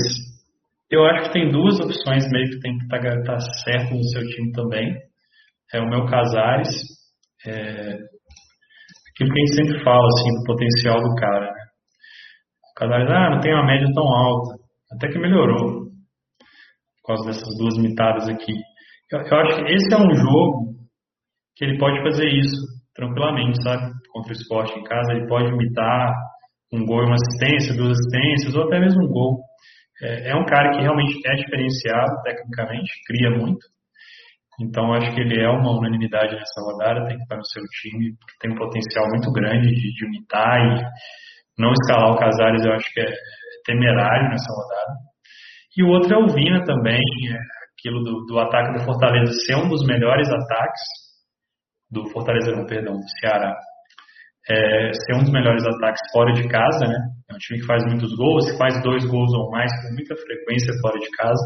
eu acho que tem duas opções meio que tem que estar tá, tá certo no seu time também. É o meu Casares, é, aquilo que a gente sempre fala, assim, do potencial do cara. Né? O Casares, ah, não tem uma média tão alta. Até que melhorou, por causa dessas duas mitadas aqui. Eu, eu acho que esse é um jogo que ele pode fazer isso tranquilamente, sabe? Contra o esporte em casa, ele pode imitar um gol uma assistência, duas assistências, ou até mesmo um gol. É, é um cara que realmente é diferenciado tecnicamente, cria muito. Então acho que ele é uma unanimidade nessa rodada, tem que estar no seu time, porque tem um potencial muito grande de, de imitar e não escalar o Casares, eu acho que é temerário nessa rodada. E o outro é o Vina também, é aquilo do, do ataque do Fortaleza ser um dos melhores ataques do Fortaleza, não, perdão, do Ceará. é, ser um dos melhores ataques fora de casa, né? É um time que faz muitos gols, que faz dois gols ou mais com muita frequência fora de casa.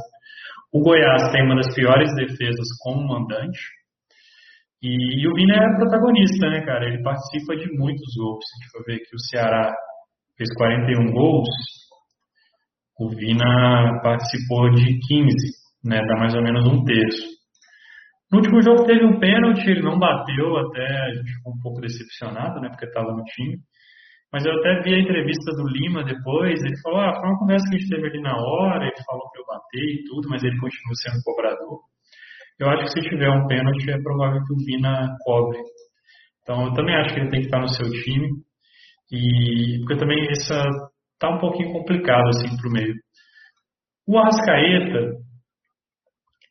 O Goiás tem uma das piores defesas como mandante. E, e o Vina é protagonista, né, cara? Ele participa de muitos gols. Se a gente for ver que o Ceará fez 41 gols, o Vina participou de 15, né? Dá mais ou menos um terço. No último jogo teve um pênalti, ele não bateu, até a gente ficou um pouco decepcionado, né, porque estava no time. Mas eu até vi a entrevista do Lima depois, ele falou, ah, foi uma conversa que a gente teve ali na hora, ele falou que eu batei e tudo, mas ele continua sendo cobrador. Eu acho que se tiver um pênalti, é provável que o Vina cobre. Então, eu também acho que ele tem que estar no seu time. E porque também essa tá um pouquinho complicado assim pro meio. O Arrascaeta,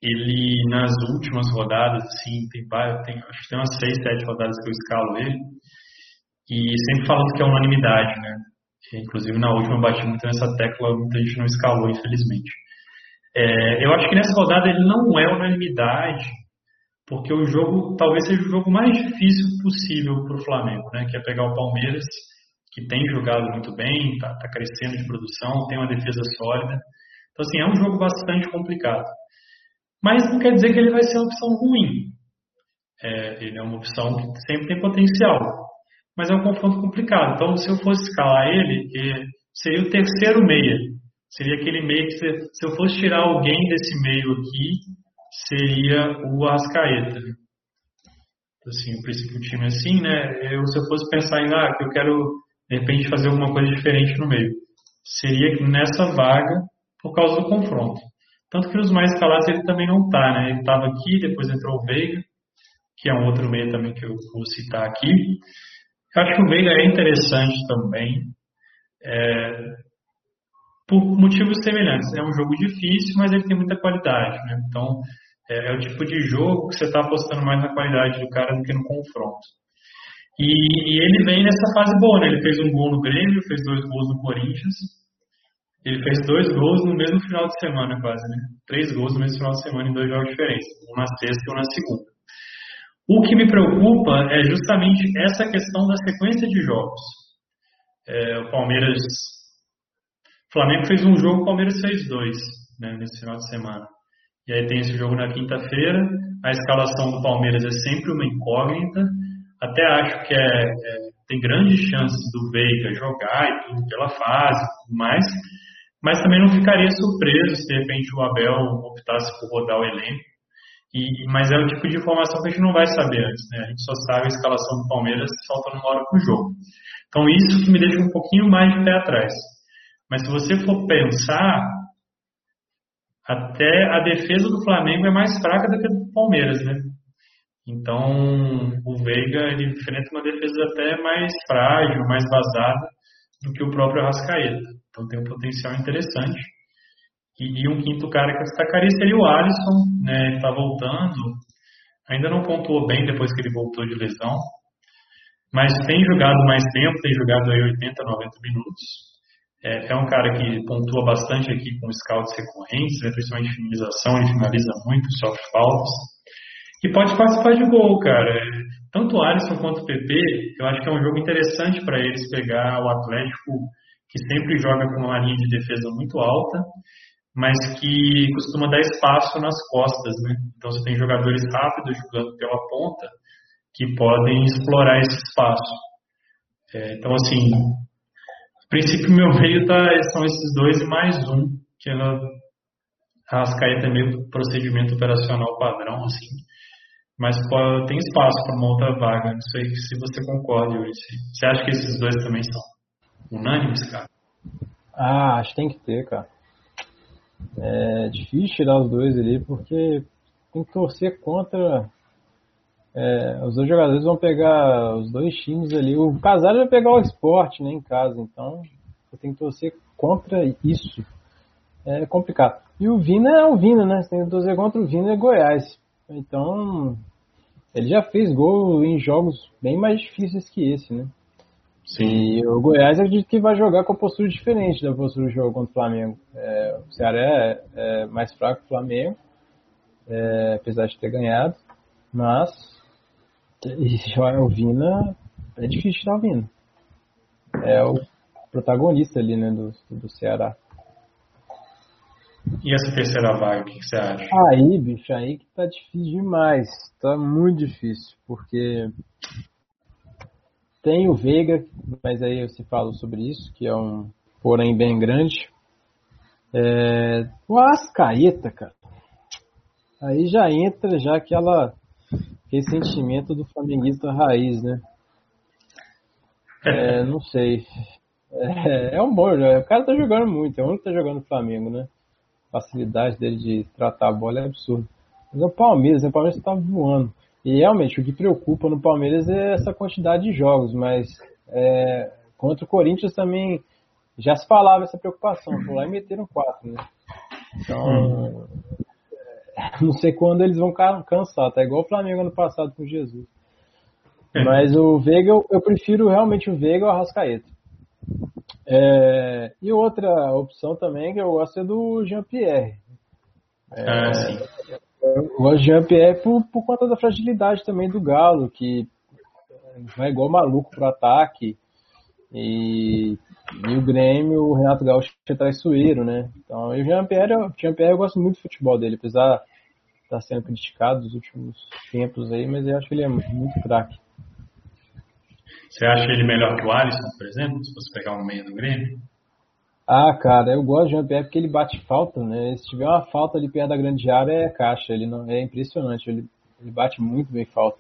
ele nas últimas rodadas, assim, tem, tem, acho que tem umas seis, sete rodadas que eu escalo ele, e sempre falando que é unanimidade, né? Inclusive na última eu bati muito nessa tecla, muita gente não escalou, infelizmente. É, eu acho que nessa rodada ele não é unanimidade, porque o jogo talvez seja o jogo mais difícil possível para o Flamengo, né? Que é pegar o Palmeiras, que tem jogado muito bem, está tá crescendo de produção, tem uma defesa sólida. Então, assim, é um jogo bastante complicado. Mas não quer dizer que ele vai ser uma opção ruim. É, ele é uma opção que sempre tem potencial. Mas é um confronto complicado. Então, se eu fosse escalar ele, seria o terceiro meia. Seria aquele meia que, se, eu fosse tirar alguém desse meio aqui, seria o Ascaeta. Assim, o princípio do time é assim, né? Eu, se eu fosse pensar em, ah, que eu quero, de repente, fazer alguma coisa diferente no meio, seria nessa vaga por causa do confronto. Tanto que nos mais escalados ele também não está, né? Ele estava aqui, depois entrou o Veiga, que é um outro meio também que eu vou citar aqui. Eu acho que o Veiga é interessante também, é, por motivos semelhantes. É um jogo difícil, mas ele tem muita qualidade, né? Então, é, é o tipo de jogo que você está apostando mais na qualidade do cara do que no confronto. E, e ele vem nessa fase boa, né? Ele fez um gol no Grêmio, fez dois gols no Corinthians, ele fez dois gols no mesmo final de semana, quase, né? Três gols no mesmo final de semana em dois jogos diferentes, um na sexta e um na segunda. O que me preocupa é justamente essa questão da sequência de jogos. É, o Palmeiras. O Flamengo fez um jogo, o Palmeiras fez dois, né, nesse final de semana. E aí tem esse jogo na quinta-feira. A escalação do Palmeiras é sempre uma incógnita. Até acho que é, é, tem grandes chances do Veiga jogar e tudo pela fase e tudo mais. Mas também não ficaria surpreso se de repente o Abel optasse por rodar o elenco. E, mas é o tipo de informação que a gente não vai saber antes, né? A gente só sabe a escalação do Palmeiras faltando uma hora para o jogo. Então isso que me deixa um pouquinho mais de pé atrás. Mas se você for pensar, até a defesa do Flamengo é mais fraca do que a do Palmeiras, né? Então o Veiga ele enfrenta uma defesa até mais frágil, mais vazada do que o próprio Arrascaeta. Então tem um potencial interessante. E, e um quinto cara que eu destacaria seria o Alisson, né? Ele está voltando, ainda não pontuou bem depois que ele voltou de lesão, mas tem jogado mais tempo, tem jogado aí 80, 90 minutos. É, é um cara que pontua bastante aqui com scouts recorrentes, né, principalmente finalização, ele finaliza muito, sofre faltas. E pode participar de gol, cara. Tanto o Alisson quanto o PP, eu acho que é um jogo interessante para eles pegar o Atlético que sempre joga com uma linha de defesa muito alta, mas que costuma dar espaço nas costas, né? Então você tem jogadores rápidos jogando pela ponta que podem explorar esse espaço. É, então assim, a princípio meu meio tá, são esses dois e mais um, que ela a Ascaeta é meio procedimento operacional padrão, assim. Mas pode, tem espaço para uma outra vaga. Não sei se você concorda, Yuri. Você acha que esses dois também são? Unânimes, cara? Ah, acho que tem que ter, cara. É difícil tirar os dois ali, porque tem que torcer contra. É, os dois jogadores vão pegar os dois times ali. O Casares vai pegar o esporte né, em casa, então tem que torcer contra isso. É complicado. E o Vina é o Vina, né? Você tem que torcer contra o Vina e Goiás. Então, ele já fez gol em jogos bem mais difíceis que esse, né? Sim. E o Goiás acredito que vai jogar com a postura diferente da postura do jogo contra o Flamengo. É, o Ceará é, é, mais fraco que o Flamengo, é, apesar de ter ganhado, mas o Vina é difícil estar vindo. É o protagonista ali, né, do, do Ceará. E essa terceira vaga, o que você acha? Aí, bicho, aí que tá difícil demais. Tá muito difícil, porque tem o Veiga, mas aí você falou sobre isso, que é um porém bem grande. É, o Ascaeta, cara. Aí já entra já aquela aquele sentimento do flamenguista raiz, né? É, não sei. É, é um bom, né? o cara tá jogando muito, é o único que tá jogando no Flamengo, né? A facilidade dele de tratar a bola é absurda. Mas é o Palmeiras, né? o Palmeiras tá voando. E realmente o que preocupa no Palmeiras é essa quantidade de jogos, mas é, contra o Corinthians também já se falava essa preocupação. Por lá e meteram quatro, né? Então, é, não sei quando eles vão cansar. Tá igual o Flamengo ano passado com Jesus. É. Mas o Veiga, eu prefiro realmente o Veiga ou a Rascaeta. É, e outra opção também que eu gosto é do Jean-Pierre. É, ah, gosto de Jean-Pierre por, por conta da fragilidade também do Galo, que vai igual maluco pro ataque. E, e o Grêmio, o Renato Gaúcho é traiçoeiro, né? Então, o Jean-Pierre, Jean eu gosto muito do futebol dele, apesar de estar sendo criticado nos últimos tempos aí, mas eu acho que ele é muito craque. Você acha ele melhor que o Alisson, por exemplo, se você pegar um meio do Grêmio? Ah, cara, eu gosto de Jean-Pierre porque ele bate falta, né? Se tiver uma falta ali perto da grande área, é caixa. Ele não é impressionante, ele, ele bate muito bem falta.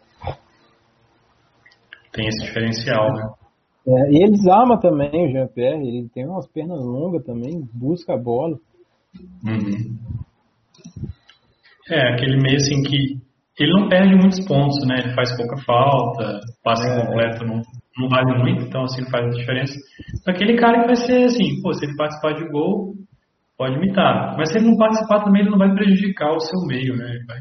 Tem esse diferencial, né? É, e ele desarma também o Jean-Pierre, ele tem umas pernas longas também, busca a bola. Uhum. É, aquele meio assim que ele não perde muitos pontos, né? Ele faz pouca falta, passe é. incompleto não, não vale muito, então assim não faz a diferença. Aquele cara que vai ser assim, pô, se ele participar de gol, pode imitar. Mas se ele não participar também, ele não vai prejudicar o seu meio, né? Ele vai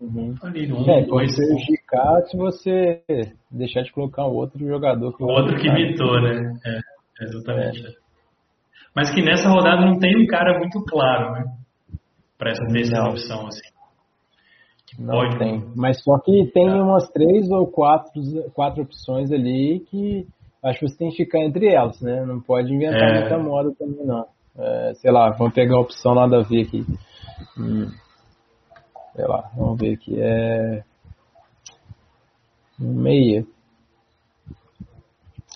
uhum. ali um, é, dois. Prejudicar se você deixar de colocar o outro jogador. Que o outro que imitou, né? É, exatamente. É. Mas que nessa rodada não tem um cara muito claro, né? Pra essa terceira opção, assim. Não Pode. tem. Mas só que tem é. umas três ou quatro, quatro opções ali que acho que você tem que ficar entre elas, né? Não pode inventar é. muita moda também, não. É, sei lá, vamos pegar a opção nada a ver aqui. Hum. Sei lá, vamos ver aqui. É. Meia.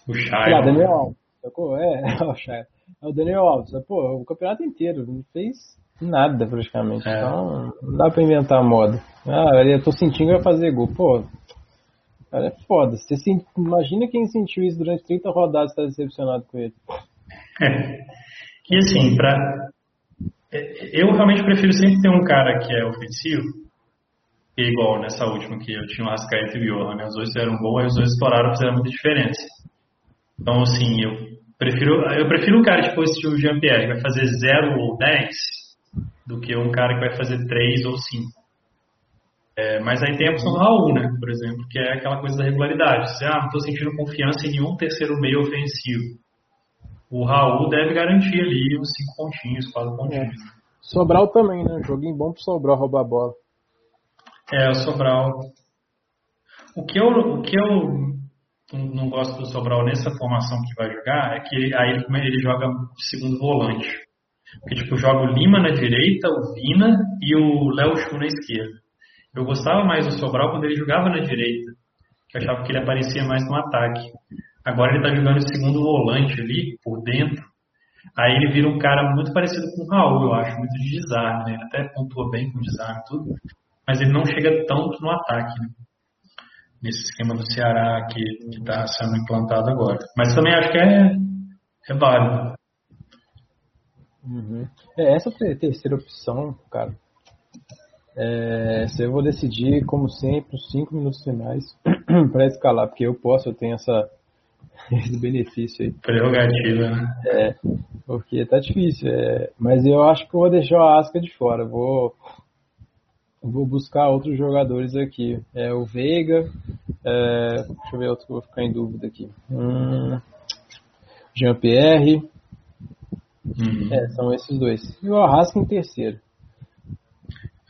O Chay. Ah, Daniel Alves. É, o Chay. É o Daniel Alves. Pô, o campeonato inteiro. Não fez Nada, praticamente. É. Então, não dá pra inventar moda. Ah, eu tô sentindo que vai fazer gol. Pô, cara, é foda. Você se... Imagina quem sentiu isso durante 30 rodadas e tá decepcionado com ele. É. E assim, pra... É, eu realmente prefiro sempre ter um cara que é ofensivo, que é igual nessa última que eu tinha o Rascaeta e o Johan, né? Os dois gol, aí os dois estouraram, fizeram muita diferença. Então, assim, eu prefiro, eu prefiro um cara tipo esse o Jean-Pierre, que vai fazer 0 ou 10, do que um cara que vai fazer três ou cinco. É, mas aí tem a opção do Raul, né, por exemplo, que é aquela coisa da regularidade. Você, ah, não estou sentindo confiança em nenhum terceiro meio ofensivo. O Raul deve garantir ali os cinco pontinhos, quatro pontinhos. É. Sobral também, né? Joguinho bom pro Sobral roubar a bola. É, o Sobral. O que eu, o que eu não gosto do Sobral nessa formação que vai jogar é que aí ele, ele joga de segundo volante. Porque, tipo, joga o Lima na direita, o Vina e o Léo Chu na esquerda. Eu gostava mais do Sobral quando ele jogava na direita, que eu achava que ele aparecia mais no ataque. Agora ele tá jogando o segundo volante ali, por dentro. Aí ele vira um cara muito parecido com o Raul, eu acho, muito de desarme, né? Ele até pontua bem com desarme tudo, mas ele não chega tanto no ataque, né? Nesse esquema do Ceará que está sendo implantado agora. Mas também acho que é, é válido. Uhum. É, essa terceira opção, cara, é, eu vou decidir, como sempre, os cinco minutos finais para escalar, porque eu posso, eu tenho essa, esse benefício aí. Prerrogativa, né? É, porque tá difícil, é, mas eu acho que eu vou deixar a Asca de fora, vou, vou buscar outros jogadores aqui. É o Veiga, é, deixa eu ver outro que eu vou ficar em dúvida aqui. Hum, Jean-Pierre, Uhum. É, são esses dois. E o Arrasca em terceiro.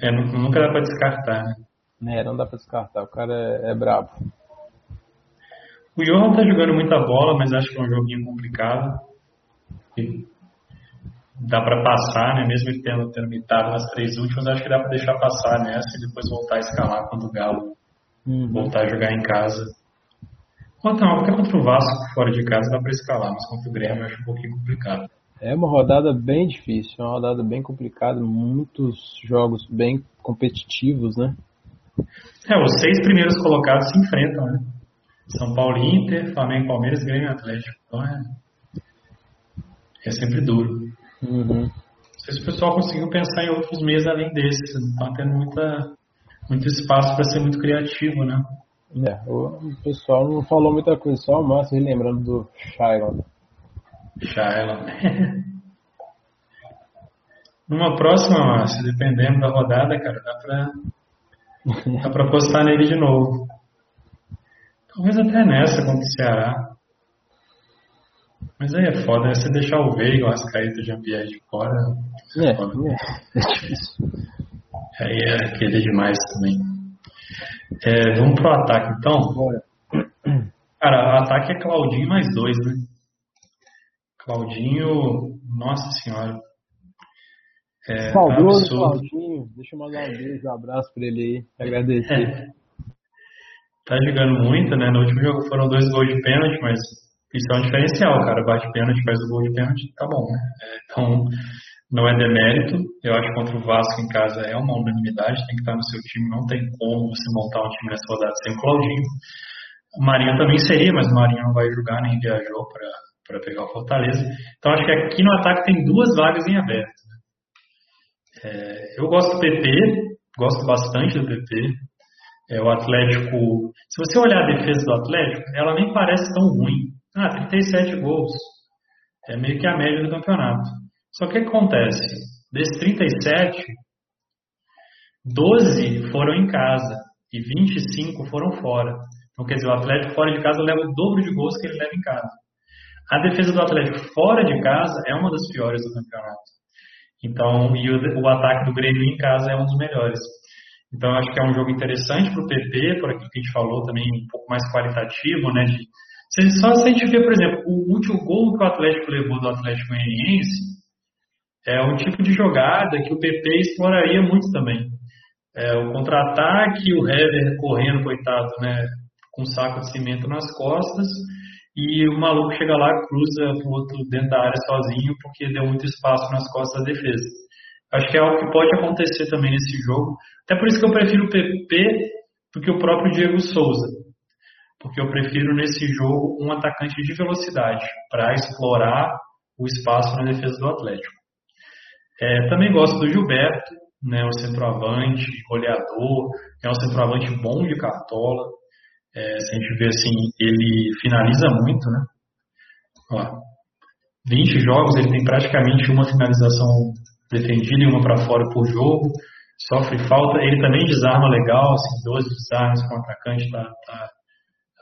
É, nunca dá pra descartar, né? É, não dá pra descartar. O cara é, é brabo. O Johan tá jogando muita bola, mas acho que é um joguinho complicado. E dá para passar, né? Mesmo ele tendo, tendo mitado nas três últimas, acho que dá para deixar passar nessa e depois voltar a escalar quando o Galo uhum. voltar a jogar em casa. Ou não, porque contra o Vasco fora de casa dá para escalar, mas contra o Grêmio eu acho um pouquinho complicado. É uma rodada bem difícil, uma rodada bem complicada, muitos jogos bem competitivos, né? É, os seis primeiros colocados se enfrentam, né? São Paulo Inter, Flamengo Palmeiras, Grêmio Atlético. Então é, é sempre duro. Uhum. Não sei se o pessoal conseguiu pensar em outros meses além desses. Não está tendo muita, muito espaço para ser muito criativo, né? É, o pessoal não falou muita coisa, só o Márcio lembrando do Shylon. Shylon. Numa próxima, Márcio, dependendo da rodada, cara, dá pra, dá pra postar nele de novo. Talvez até nessa contra o Ceará. Mas aí é foda, né? Você deixar o Veiga, o Ascaíta, o Jean-Pierre de fora. É, é, é, é difícil. Aí é querer demais também. É, vamos pro ataque então? Bora. Cara, o ataque é Claudinho mais dois, né? Claudinho, nossa senhora. É, Saudoso Claudinho, deixa eu mandar um beijo, um abraço pra ele aí, agradecer. É. Tá jogando muito, né? No último jogo foram dois gols de pênalti, mas isso é um diferencial, cara. Bate pênalti, faz o gol de pênalti, tá bom, né? É, então, não é demérito. Eu acho que contra o Vasco em casa é uma unanimidade, tem que estar no seu time, não tem como você montar um time nessa rodada sem o Claudinho. O Marinho também seria, mas o Marinho não vai jogar, nem viajou para pegar o Fortaleza. Então acho que aqui no ataque tem duas vagas em aberto. Né? É, eu gosto do PP, gosto bastante do PP. É, o Atlético, se você olhar a defesa do Atlético, ela nem parece tão ruim. Ah, 37 gols. É meio que a média do campeonato. Só que o que acontece? Desses 37, 12 foram em casa e 25 foram fora. Então, quer dizer, o Atlético fora de casa leva o dobro de gols que ele leva em casa. A defesa do Atlético fora de casa é uma das piores do campeonato. Então, e o, o ataque do Grêmio em casa é um dos melhores. Então, acho que é um jogo interessante para o PP, por aquilo que a gente falou também, um pouco mais qualitativo, né? De, só se a gente ver, por exemplo, o último gol que o Atlético levou do Atlético Goianiense, é um tipo de jogada que o PP exploraria muito também. É, o contra-ataque, o Hever correndo, coitado, né, com um saco de cimento nas costas, e o maluco chega lá, cruza pro outro dentro da área sozinho, porque deu muito espaço nas costas da defesa. Acho que é algo que pode acontecer também nesse jogo. Até por isso que eu prefiro o PP do que o próprio Diego Souza. Porque eu prefiro nesse jogo um atacante de velocidade para explorar o espaço na defesa do Atlético. É, também gosto do Gilberto, né, o centroavante, goleador, é um centroavante bom de cartola. É, se a gente vê assim, ele finaliza muito, né? Ó, 20 jogos, ele tem praticamente uma finalização defendida e uma para fora por jogo, sofre falta, ele também desarma legal, assim, 12 desarmes com o atacante, tá, tá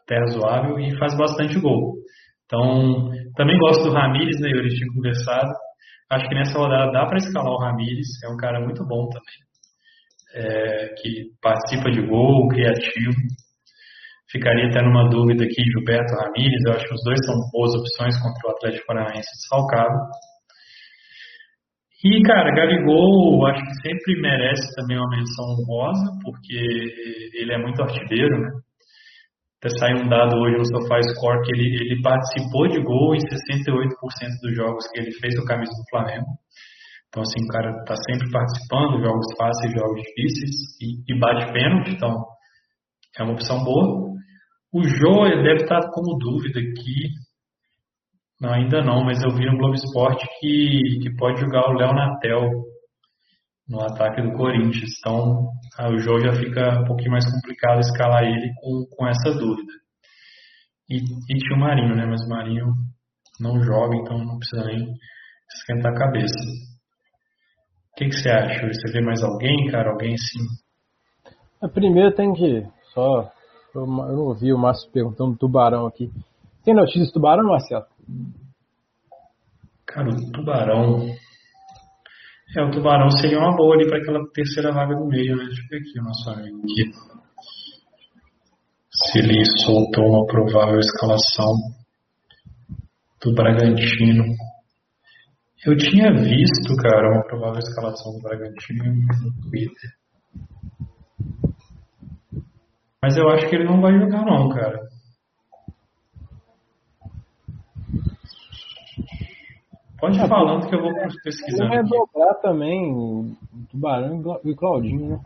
até razoável e faz bastante gol. Então, também gosto do Ramires, né, eu tinha conversado, Acho que nessa rodada dá para escalar o Ramires, é um cara muito bom também, é, que participa de gol, criativo. Ficaria até numa dúvida aqui, Gilberto Ramires, eu acho que os dois são boas opções contra o Atlético Paranaense desfalcado. E, cara, Gabigol, acho que sempre merece também uma menção honrosa, porque ele é muito artilheiro, né? Até saiu um dado hoje no SofaScore que ele, ele participou de gol em 68% dos jogos que ele fez a camisa do Flamengo. Então, assim, o cara está sempre participando, jogos fáceis, jogos difíceis, e, e bate pênalti, então é uma opção boa. O Jô deve estar como dúvida aqui. Não, ainda não, mas eu vi no Globo Esporte que, que pode jogar o Léo Natel no ataque do Corinthians. Então, o jogo já fica um pouquinho mais complicado escalar ele com, com essa dúvida. E, e tinha o Marinho, né? Mas o Marinho não joga, então não precisa nem esquentar a cabeça. O que, que você acha? Você vê mais alguém, cara? Alguém sim? A primeira tem que. Só. Eu não ouvi o Márcio perguntando do tubarão aqui. Tem notícia do tubarão, Marcelo? Cara, o tubarão. É, o Tubarão seria uma boa ali para aquela terceira vaga do meio, né? Deixa eu ver aqui o nosso amigo aqui. se ele soltou uma provável escalação do Bragantino. Eu tinha visto, cara, uma provável escalação do Bragantino no Twitter. Mas eu acho que ele não vai jogar não, cara. Pode ir falando que eu vou pesquisar. Vai dobrar também o Tubarão e o Claudinho, né?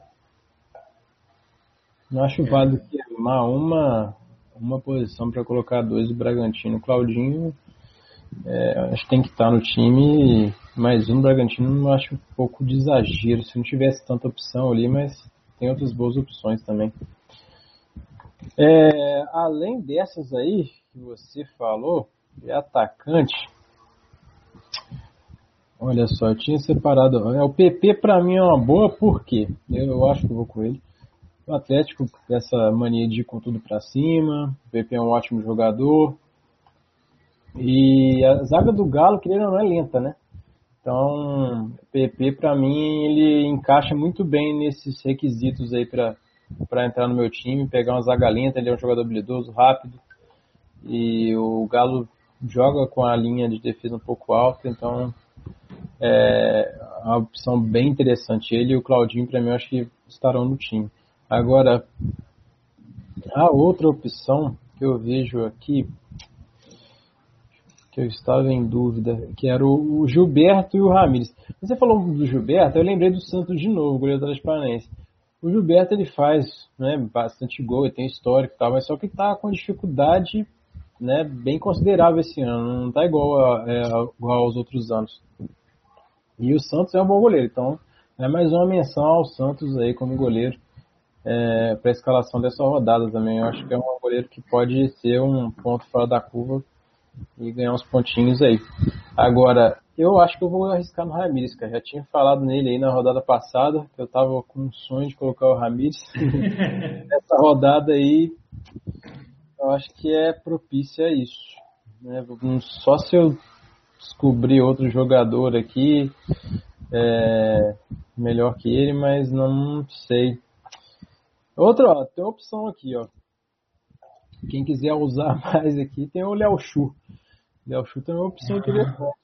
Não acho é. válido queimar uma, uma posição para colocar dois do Bragantino. O Claudinho é, acho que tem que estar no time, mais um Bragantino eu acho um pouco de exagero. Se não tivesse tanta opção ali, mas tem outras boas opções também. É, além dessas aí que você falou, de atacante, olha só, eu tinha separado. É, o PP para mim é uma boa, porque eu, eu acho que vou com ele. O Atlético, essa mania de ir com tudo para cima. O PP é um ótimo jogador. E a zaga do Galo, querendo ou não, é lenta, né? Então, PP para mim ele encaixa muito bem nesses requisitos aí para para entrar no meu time, pegar uma zaga lenta, ele é um jogador habilidoso, rápido. E o Galo joga com a linha de defesa um pouco alta, então é uma opção bem interessante. Ele e o Claudinho, para mim, acho que estarão no time. Agora, a outra opção que eu vejo aqui, que eu estava em dúvida, que era o Gilberto e o Ramires. Você falou do Gilberto, eu lembrei do Santos de novo, goleiro da Transparência. O Gilberto ele faz né, bastante gol, ele tem histórico e tal, mas só que está com dificuldade né, bem considerável esse ano, não está igual, a, é, igual aos outros anos. E o Santos é um bom goleiro, então é mais uma menção ao Santos aí como goleiro é, para a escalação dessa rodada também. Eu acho que é um goleiro que pode ser um ponto fora da curva e ganhar uns pontinhos aí. Agora, eu acho que eu vou arriscar no Ramires, cara. Já tinha falado nele aí na rodada passada, que eu tava com um sonho de colocar o Ramires. Essa rodada aí, eu acho que é propícia a isso. Né? Só se eu descobrir outro jogador aqui é, melhor que ele, mas não sei. Outra, ó, tem uma opção aqui, ó. Quem quiser usar mais aqui, tem o Léo Chu. Léo Chu tem uma opção ah, interessante.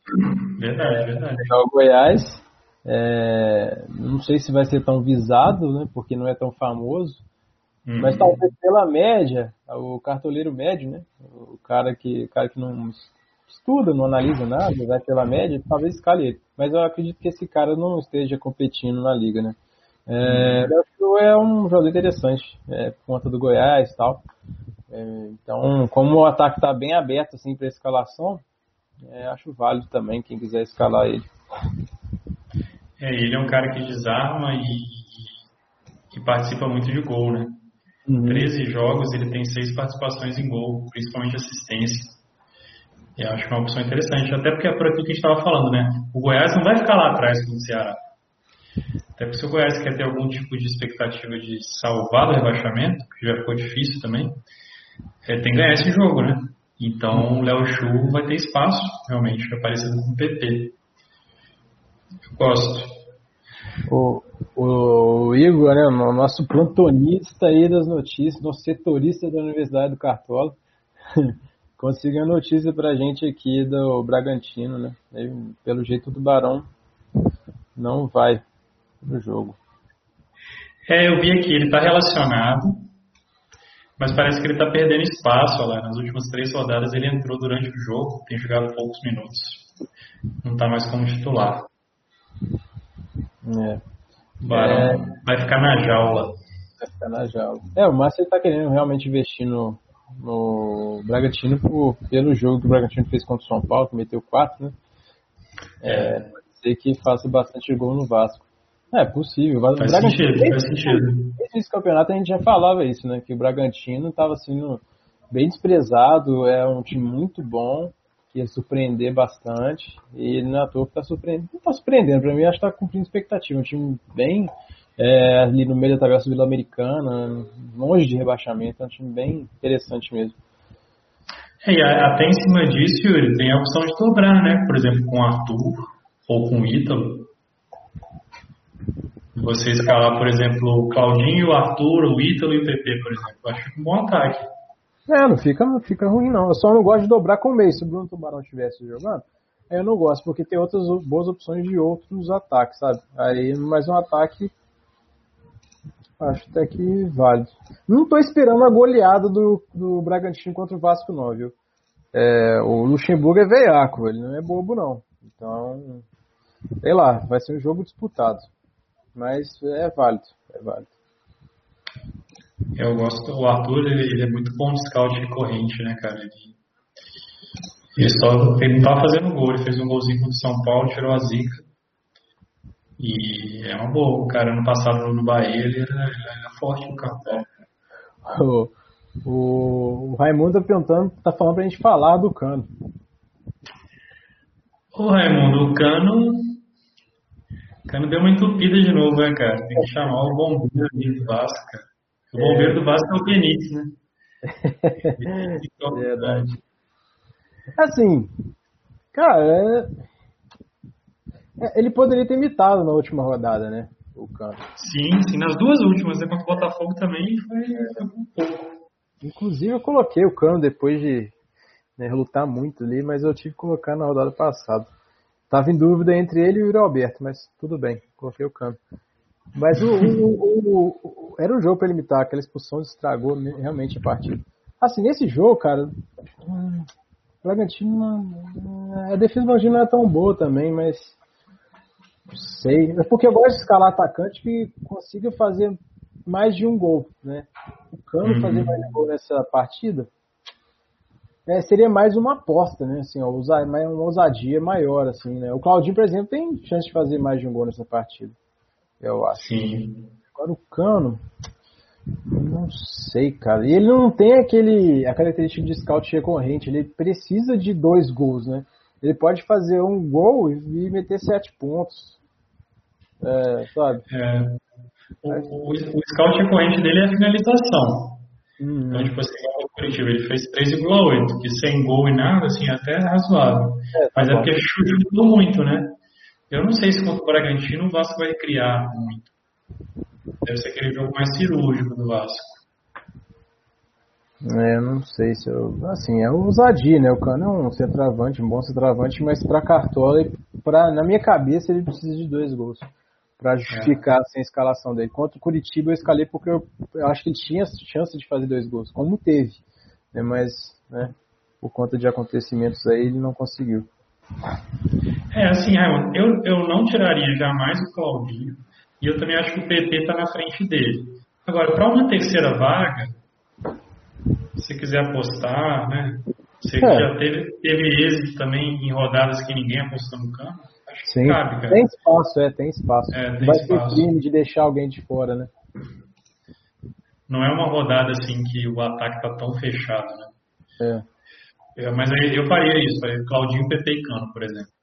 Verdade, verdade. É o Goiás. É, não sei se vai ser tão visado, né? Porque não é tão famoso. Uhum. Mas talvez pela média, o cartoleiro médio, né? O cara que, o cara que não estuda, não analisa nada, vai pela média, talvez escale ele. Mas eu acredito que esse cara não esteja competindo na liga, né? É, uhum. é um jogador interessante, é, por conta do Goiás e tal. É, então, como o ataque está bem aberto assim para escalação, é, acho válido também quem quiser escalar ele. É, ele é um cara que desarma e, que participa muito de gol, né? Uhum. 13 jogos, ele tem 6 participações em gol, principalmente assistência. Eu acho que é uma opção interessante, até porque é por aquilo que a gente estava falando, né? O Goiás não vai ficar lá atrás com o Ceará. Até porque se o Goiás quer ter algum tipo de expectativa de salvar do rebaixamento, que já ficou difícil também, é, tem que ganhar esse jogo, né? Então o Léo Chu vai ter espaço, realmente, parecido com o PP. Eu gosto. O, o Igor, né, o nosso plantonista aí das notícias, nosso setorista da Universidade do Cartola, conseguiu a notícia pra gente aqui do Bragantino, né? pelo jeito do Barão não vai no jogo. É, eu vi aqui, ele está relacionado, mas parece que ele está perdendo espaço. Lá. Nas últimas três rodadas ele entrou durante o jogo, tem jogado poucos minutos. Não está mais como titular. É. Barão é... vai ficar na jaula. Vai ficar na jaula. É, o Márcio está querendo realmente investir no, no Bragantino por, pelo jogo que o Bragantino fez contra o São Paulo, que meteu 4, né? É, pode ser que faça bastante gol no Vasco. É possível. Faz Bragantino, sentido, faz sentido. Esse campeonato a gente já falava isso, né? Que o Bragantino estava sendo bem desprezado, é um time muito bom, que ia surpreender bastante, e ele não é está surpreendendo. Não está surpreendendo, para mim acho que está cumprindo expectativa. Um time bem é, ali no meio da tabela sul-americana, longe de rebaixamento, é um time bem interessante mesmo. É, e até em cima disso, Yuri, tem a opção de dobrar, né? Por exemplo, com o Arthur ou com o Ítalo. Você escalar, por exemplo, o Claudinho, o Arthur, o Ítalo e o PP, por exemplo. Eu acho que um bom ataque. É, não fica, não fica ruim não. Eu só não gosto de dobrar com o meio. Se o Bruno Tubarão estivesse jogando, eu não gosto, porque tem outras boas opções de outros ataques, sabe? Aí, mais um ataque, acho até que válido. Não tô esperando a goleada do, do Bragantino contra o Vasco não, viu? É, o Luxemburgo é veiaco, ele não é bobo não. Então, sei lá, vai ser um jogo disputado. Mas é válido, é válido. Eu gosto, o Arthur, ele, ele é muito bom de scout de corrente, né, cara? Ele, ele, só, ele não tava fazendo gol, ele fez um golzinho contra o São Paulo, tirou a zica. E é uma boa, o cara no passado no Bahia, ele era, era forte no campo. O, o, o Raimundo tá perguntando, tá falando pra gente falar do cano. Ô Raimundo, o cano. O cano deu uma entupida de novo, né, cara? Tem que chamar o bombeiro do Vasco, cara. O bombeiro do Vasco é o Benítez, né? Verdade. Assim, cara, é... ele poderia ter imitado na última rodada, né? O Cano. Sim, sim, nas duas últimas, né? Contra o Botafogo também foi, foi um pouco. Inclusive eu coloquei o Cano depois de né, lutar muito ali, mas eu tive que colocar na rodada passada. Tava em dúvida entre ele e o Yuri Alberto, mas tudo bem, coloquei o Cano. Mas o, o, o, era um jogo para limitar, aquela expulsão estragou realmente a partida. Assim, nesse jogo, cara, hum, o Bragantino, a defesa do Bragantino não é tão boa também, mas não sei. É porque eu gosto de escalar atacante que consiga fazer mais de um gol, né? O Cano uhum. fazer mais de um gol nessa partida é, seria mais uma aposta, né? Assim, ó, uma ousadia maior, assim, né? O Claudinho, por exemplo, tem chance de fazer mais de um gol nessa partida. Eu acho. Sim. Agora o Cano, não sei, cara. E ele não tem aquele a característica de scout recorrente. Ele precisa de dois gols, né? Ele pode fazer um gol e meter sete pontos. É, sabe? É. O, o, o scout recorrente dele é a finalização. Uhum. Então, tipo assim, o Curitiba, ele fez 3,8, que sem gol e nada, assim, até é razoável. É, tá Mas é bom. é porque chutou muito, né? Eu não sei se contra o Bragantino o Vasco vai criar muito. Deve ser aquele jogo mais cirúrgico do Vasco. É, eu não sei se eu. Assim, é ousadia, né? O Cano é um centroavante, um bom centroavante, mas pra Cartola, pra, na minha cabeça, ele precisa de dois gols para justificar é. assim, a escalação dele. Contra o Curitiba eu escalei porque eu, eu, acho que ele tinha chance de fazer dois gols, como teve, né, mas né, por conta de acontecimentos aí ele não conseguiu. É, assim, eu, eu não tiraria jamais o Claudinho e eu também acho que o PP está na frente dele. Agora, para uma terceira vaga, se quiser apostar, né? Você é. já teve, teve êxito também em rodadas que ninguém apostou no campo Sim. Cabe, tem espaço, é, tem espaço. É, tem Vai espaço. ter crime de deixar alguém de fora, né? Não é uma rodada assim que o ataque tá tão fechado, né? É. é mas eu, eu faria isso, faria Claudinho, Pepe e Cano, por exemplo.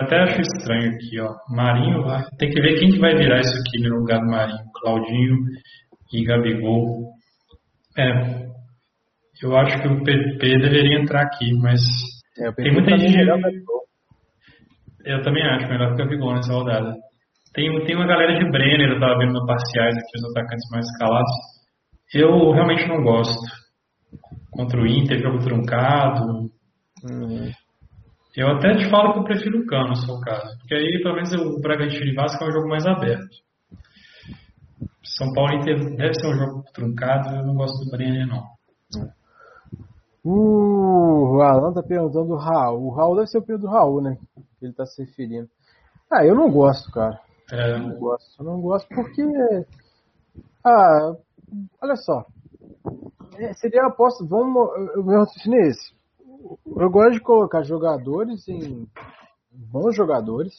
Até acho estranho aqui, ó. Marinho, tem que ver quem que vai virar isso aqui no lugar do Marinho. Claudinho e Gabigol. É, eu acho que o PP deveria entrar aqui, mas é, tem muita gente. Eu também acho melhor que o Gabigol nessa rodada. Tem, tem uma galera de Brenner, eu tava vendo no parciais aqui, os atacantes mais escalados. Eu realmente não gosto. Contra o Inter, jogo truncado. Uhum. Eu até te falo que eu prefiro o Cano, se for o caso. Porque aí, pelo menos, o Bragantino e Vasco é um jogo mais aberto. São Paulo Inter deve ser um jogo truncado, eu não gosto do Brenner, não. Uh, o Alan tá perguntando do Raul. O Raul deve ser o período do Raul, né? Ele tá se referindo. Ah, eu não gosto, cara. É. Eu não gosto. Eu não gosto porque. Ah, olha só. É, seria a aposta. Vamos. O meu raciocínio é esse. Eu gosto de colocar jogadores em. bons jogadores.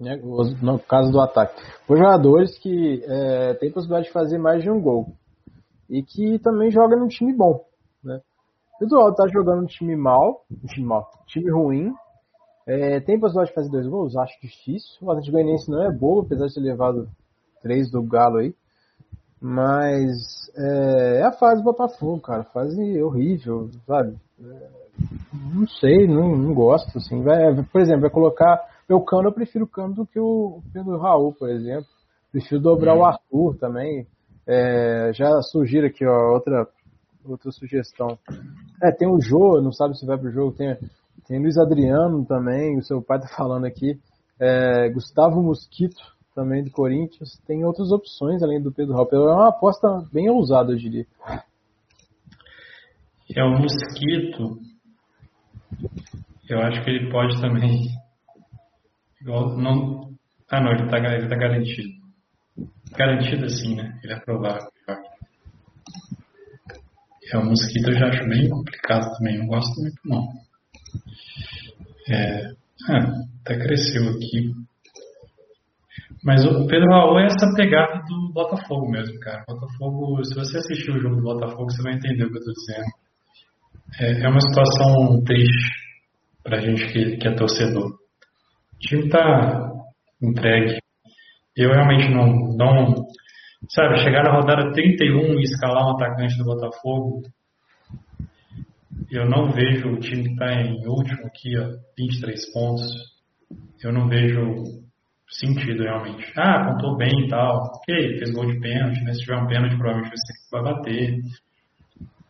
Né, no caso do ataque. Bons jogadores que é, têm possibilidade de fazer mais de um gol. E que também jogam num time bom. Né? O Eduardo tá jogando um time mal, um time mal, time ruim. É, tem possibilidade de fazer dois gols? Acho difícil. O Atlético Goianiense não é bobo, apesar de ter levado três do Galo aí. Mas é, é a fase do Botafogo, cara. Fase horrível, sabe? É, não sei, não, não gosto. Assim. Vai, por exemplo, vai colocar Eu Cano, eu prefiro o Cano do que o Pedro Raul, por exemplo. Prefiro dobrar hum. o Arthur também. É, já surgiram aqui, ó, outra, outra sugestão. É, tem o Jô, não sabe se vai pro jogo, tem, tem Luiz Adriano também, o seu pai tá falando aqui. É, Gustavo Mosquito, também do Corinthians. Tem outras opções além do Pedro Raul. É uma aposta bem ousada, eu diria. É o Mosquito. Eu acho que ele pode também. Não, ah, não, ele está ele tá garantido. Garantido assim, né? Ele é provável. É, o Mosquito eu já acho bem complicado também. Não gosto muito, não. É, ah, até cresceu aqui. Mas o Pedro Raul é essa pegada do Botafogo mesmo, cara. Botafogo, se você assistir o jogo do Botafogo, você vai entender o que eu estou dizendo. É, é, uma situação triste pra gente que, que é torcedor. O time tá entregue. Eu realmente não, não. Sabe, chegar na rodada 31 e escalar um atacante do Botafogo, eu não vejo o time que está em último aqui, ó, 23 pontos. Eu não vejo sentido realmente. Ah, contou bem e tal. Ok, fez gol de pênalti, né? Se tiver um pênalti, provavelmente vai bater.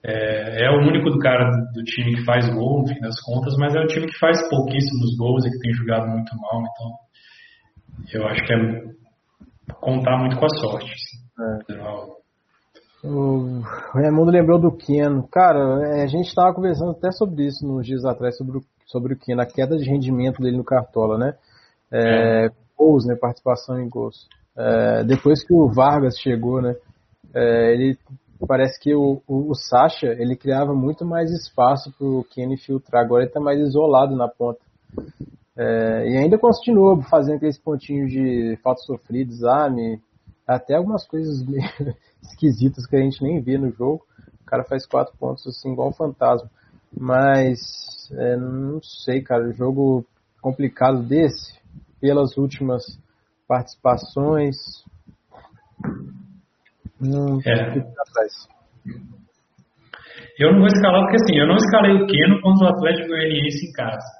É, é, o único do cara do time que faz gol, no fim das contas, mas é o time que faz pouquíssimos gols e que tem jogado muito mal, então eu acho que é contar muito com a sorte. Assim. É. O Raimundo lembrou do Keno. Cara, é, a gente estava conversando até sobre isso nos dias atrás, sobre o, sobre o Keno, a queda de rendimento dele no Cartola, né? É, é gols, né, participação em gols. É, depois que o Vargas chegou, né, é, ele parece que o, o, o Sacha ele criava muito mais espaço para o Kenny filtrar. Agora ele está mais isolado na ponta. É, e ainda continua fazendo aqueles pontinhos de falta sofrida, exame, até algumas coisas meio esquisitas que a gente nem vê no jogo. O cara faz quatro pontos assim, igual um fantasma. Mas é, não sei, cara, jogo complicado desse, pelas últimas participações. Não é. atrás. Eu não vou escalar porque assim, eu não escalei o Keno contra o Atlético Goianiense em casa.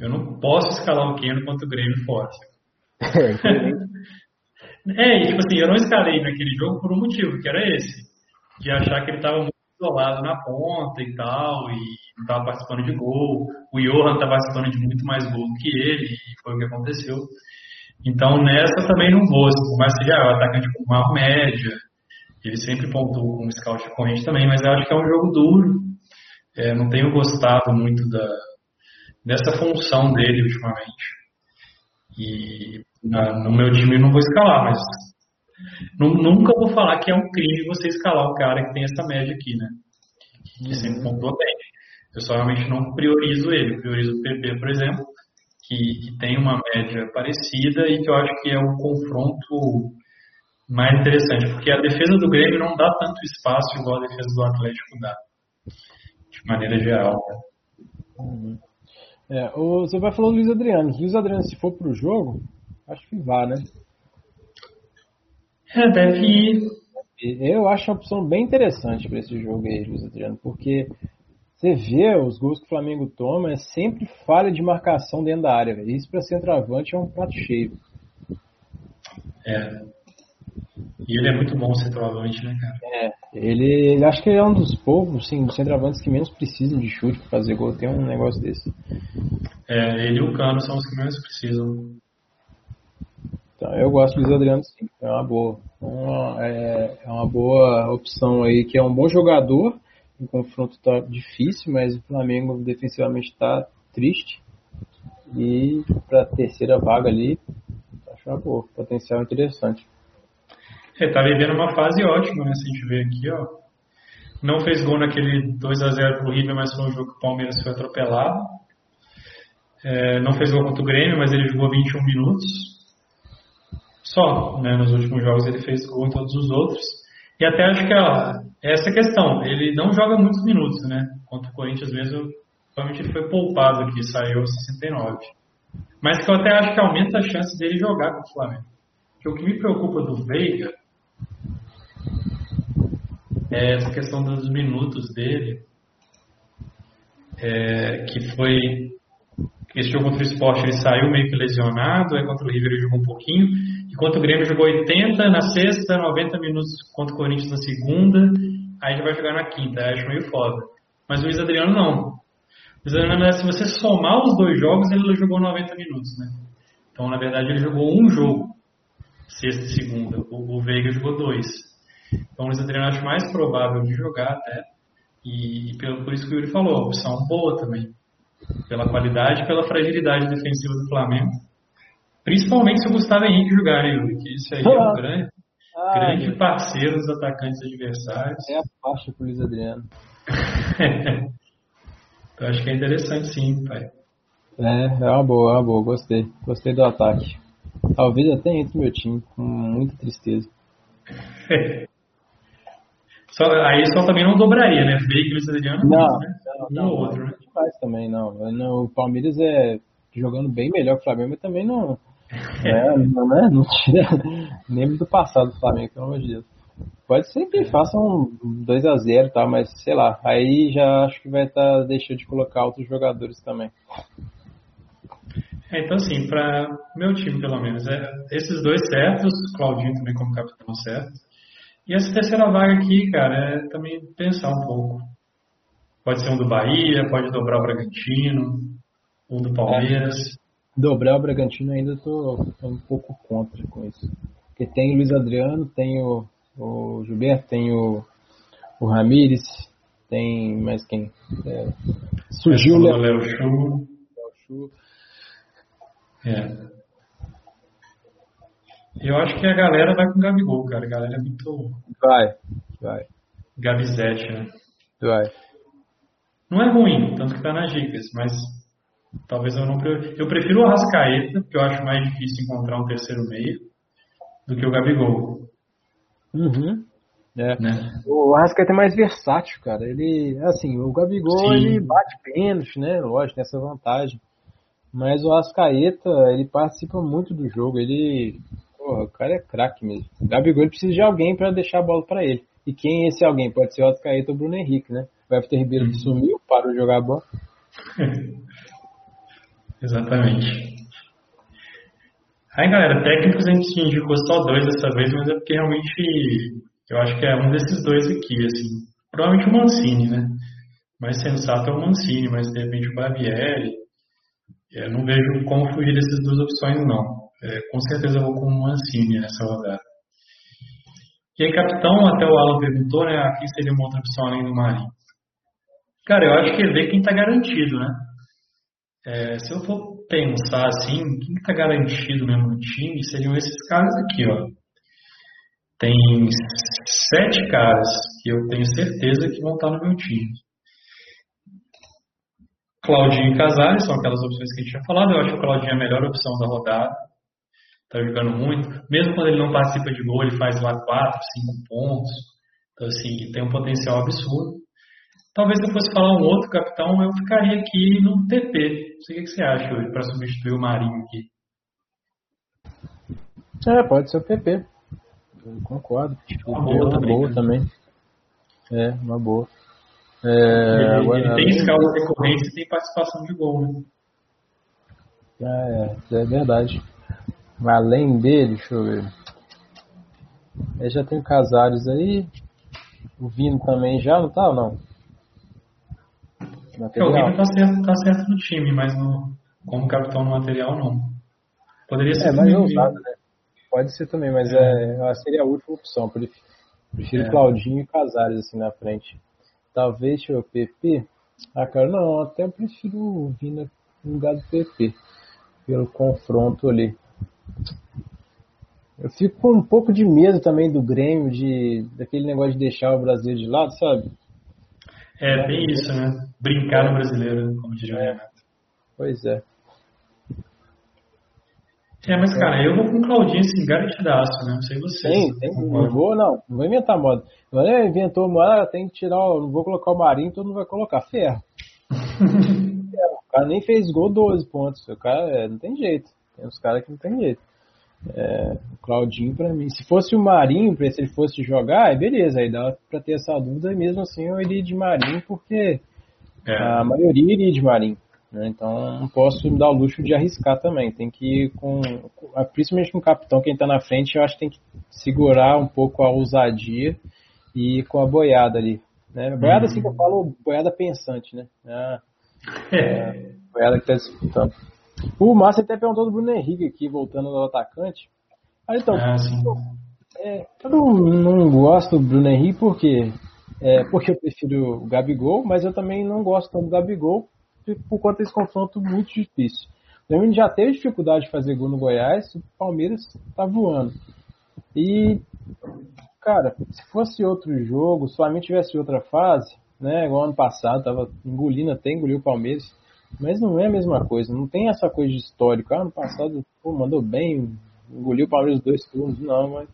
Eu não posso escalar o Keno contra o Grêmio fora. É, e tipo assim, eu não escalei naquele jogo por um motivo, que era esse. De achar que ele estava muito isolado na ponta e tal, e não estava participando de gol. O Johan estava participando de muito mais gol que ele, e foi o que aconteceu. Então nessa também não vou, mas seja o atacante com maior média, ele sempre pontuou com um scout corrente também, mas eu acho que é um jogo duro. É, não tenho gostado muito da, dessa função dele ultimamente. E na, no meu time eu não vou escalar, mas nunca vou falar que é um crime você escalar o cara que tem essa média aqui, né? Que, que sempre uhum. pontua bem. Eu só realmente não priorizo ele. Eu priorizo o PP, por exemplo, que, que, tem uma média parecida e que eu acho que é um confronto mais interessante, porque a defesa do Grêmio não dá tanto espaço igual a defesa do Atlético dá, de maneira geral. Uhum. É, você vai falar do Luiz Adriano. Luiz Adriano, se for pro jogo, acho que vá, né? É, deve ir. Eu acho uma opção bem interessante para esse jogo aí, Luiz Adriano, porque você vê os gols que o Flamengo toma, é sempre falha de marcação dentro da área. Isso para centroavante é um prato cheio. É. E ele é muito bom centroavante, né, cara? É. Ele, ele acho que é um dos poucos, sim, dos centroavantes que menos precisam de chute para fazer gol. Tem um negócio desse. É, ele e o Cano são os que menos precisam. Então, eu gosto do Luiz Adriano, sim. É uma boa. Uma, é, é uma boa opção aí, que é um bom jogador o confronto está difícil, mas o Flamengo defensivamente está triste. E para a terceira vaga ali, acho uma boa, potencial interessante. É, tá vivendo uma fase ótima, né? Se a gente vê aqui, ó. Não fez gol naquele 2x0 pro River, mas foi um jogo que o Palmeiras foi atropelado. É, não fez gol contra o Grêmio, mas ele jogou 21 minutos. Só, né? Nos últimos jogos ele fez gol em todos os outros. E até acho que ó, essa questão, ele não joga muitos minutos, né? Contra o Corinthians mesmo, provavelmente ele foi poupado aqui, saiu aos 69. Mas que eu até acho que aumenta a chance dele jogar com o Flamengo. Porque o que me preocupa do Veiga é essa questão dos minutos dele, é, que foi Esse jogo contra o Sport ele saiu meio que lesionado, aí contra o River ele jogou um pouquinho, enquanto o Grêmio jogou 80 na sexta, 90 minutos contra o Corinthians na segunda, aí já vai jogar na quinta, aí acho meio foda. Mas o Luiz Adriano não. O Luiz Adriano, se você somar os dois jogos, ele jogou 90 minutos, né? Então, na verdade, ele jogou um jogo, sexta e segunda. O, o Veiga jogou dois. Então, o Luiz Adriano acho mais provável de jogar até. E, e pelo, por isso que o Yuri falou, opção boa também. Pela qualidade e pela fragilidade defensiva do Flamengo. Principalmente se o Gustavo Henrique jogar, né, Yuri? Que isso aí é um grande, ah, grande parceiro dos atacantes adversários. É a faixa pro Luiz Adriano. então, acho que é interessante sim, pai. É, é uma boa, é uma boa, gostei. Gostei do ataque. Talvez até entre meu time, com muita tristeza. só, aí só também não dobraria, né? Veiga e Luiz Adriano, não, né? não, um não, ou outro, né? Não faz também, não. O Palmeiras é jogando bem melhor que o Flamengo, mas também não. É, não, é, não tira nem do passado do Flamengo, pelo amor de Deus. Pode ser que façam 2x0 tá, mas sei lá. Aí já acho que vai estar tá deixando de colocar outros jogadores também. É, então, assim, para meu time, pelo menos, é, esses dois certos, Claudinho também como capitão certo. E essa terceira vaga aqui, cara, é também pensar um pouco. Pode ser um do Bahia, pode dobrar o Bragantino, um do Palmeiras. É, dobrar o Bragantino ainda tô, tô, um pouco contra com isso. Porque tem o Luiz Adriano, tem o, o Gilberto, tem o, o Ramires, tem mais quem? É, surgiu o Léo Chu. É. Eu acho que a galera vai com o Gabigol, cara. A galera é muito. Vai, vai. Gabizete, né? Vai. Não é ruim, tanto que tá nas dicas, mas talvez eu não. Eu prefiro o Arrascaeta, porque eu acho mais difícil encontrar um terceiro meio, do que o Gabigol. Uhum. É. Né? O Arrascaeta é mais versátil, cara. Ele, assim, o Gabigol Sim. ele bate pênalti, né? Lógico, tem essa vantagem. Mas o Ascaeta, ele participa muito do jogo. Ele. Porra, o cara é craque mesmo. O Gabigol precisa de alguém para deixar a bola para ele. E quem é esse alguém? Pode ser o Ascaeta ou o Bruno Henrique, né? O Everton Ribeiro uhum. sumiu, parou de jogar a bola. Exatamente. Aí, galera, técnicos a gente indicou só dois dessa vez, mas é porque realmente eu acho que é um desses dois aqui, assim. Provavelmente o Mancini, né? Mais sensato é o Mancini, mas de repente o Barbieri. Eu não vejo como fugir dessas duas opções, não. É, com certeza eu vou com o Mancini nessa rodada. E aí, capitão, até o Alan perguntou, né? Quem seria uma outra opção além do Marinho? Cara, eu acho que é ver quem está garantido, né? É, se eu for pensar assim, quem está garantido mesmo no time, seriam esses caras aqui, ó. Tem sete caras que eu tenho certeza que vão estar no meu time. Claudinho e Casares são aquelas opções que a gente tinha falado. Eu acho que o Claudinho é a melhor opção da rodada. Está jogando muito. Mesmo quando ele não participa de gol, ele faz lá 4, 5 pontos. Então, assim, tem um potencial absurdo. Talvez se eu fosse falar um outro capitão, eu ficaria aqui no TP. Não sei o que você acha hoje para substituir o Marinho aqui. É, pode ser o PP. Eu concordo. Uma boa, uma também, boa né? também. É, uma boa. É, ele, agora, ele tem escala recorrência e tem participação de gol, né? É, é verdade. Além dele, deixa eu ver. Eu já tem o Casares aí. O Vino também já, não tá ou não? É, o Vino tá certo, tá certo no time, mas no, como capitão no material não. Poderia ser é, mais ousado, né? Pode ser também, mas é. é seria a última opção. Prefiro, prefiro é. Claudinho e Casares assim na frente. Talvez o PP. Ah, cara, não, até eu prefiro o Vina no lugar do PP. Pelo confronto ali. Eu fico com um pouco de medo também do Grêmio, de daquele negócio de deixar o brasileiro de lado, sabe? É, bem isso, né? Brincar no brasileiro, como diria o Renato. Pois é. É, mas cara, eu vou com Claudinho assim, garantidaço, né? Não sei vocês. Tem, tem. Não vou, não. Não vou inventar moda. Não é inventou moda, tem que tirar. Não vou colocar o Marinho, todo mundo vai colocar ferro. o cara nem fez gol 12 pontos. O cara é, não tem jeito. Tem uns caras que não tem jeito. É, o Claudinho pra mim. Se fosse o Marinho, se ele fosse jogar, aí beleza, aí dá pra ter essa dúvida, mesmo assim eu iria de Marinho, porque é. a maioria iria de Marinho. Né? Então não posso me dar o luxo de arriscar também. Tem que ir com. Principalmente com o capitão, quem está na frente, eu acho que tem que segurar um pouco a ousadia e ir com a boiada ali. Né? Boiada, assim que eu falo, boiada pensante, né? Ah, é, boiada que está disputando. O Márcio até perguntou do Bruno Henrique aqui, voltando ao atacante. Ah, então, ah, é, eu não, não, gosto do Bruno Henrique porque, é, porque eu prefiro o Gabigol, mas eu também não gosto tanto do Gabigol por conta desse confronto muito difícil. O Flamengo já teve dificuldade de fazer gol no Goiás, o Palmeiras tá voando. E, cara, se fosse outro jogo, se o Flamengo tivesse outra fase, né, igual ano passado, tava engolindo até engoliu o Palmeiras, mas não é a mesma coisa, não tem essa coisa de histórico. Ah, ano passado, pô, mandou bem, engoliu o Palmeiras dois turnos, não, mas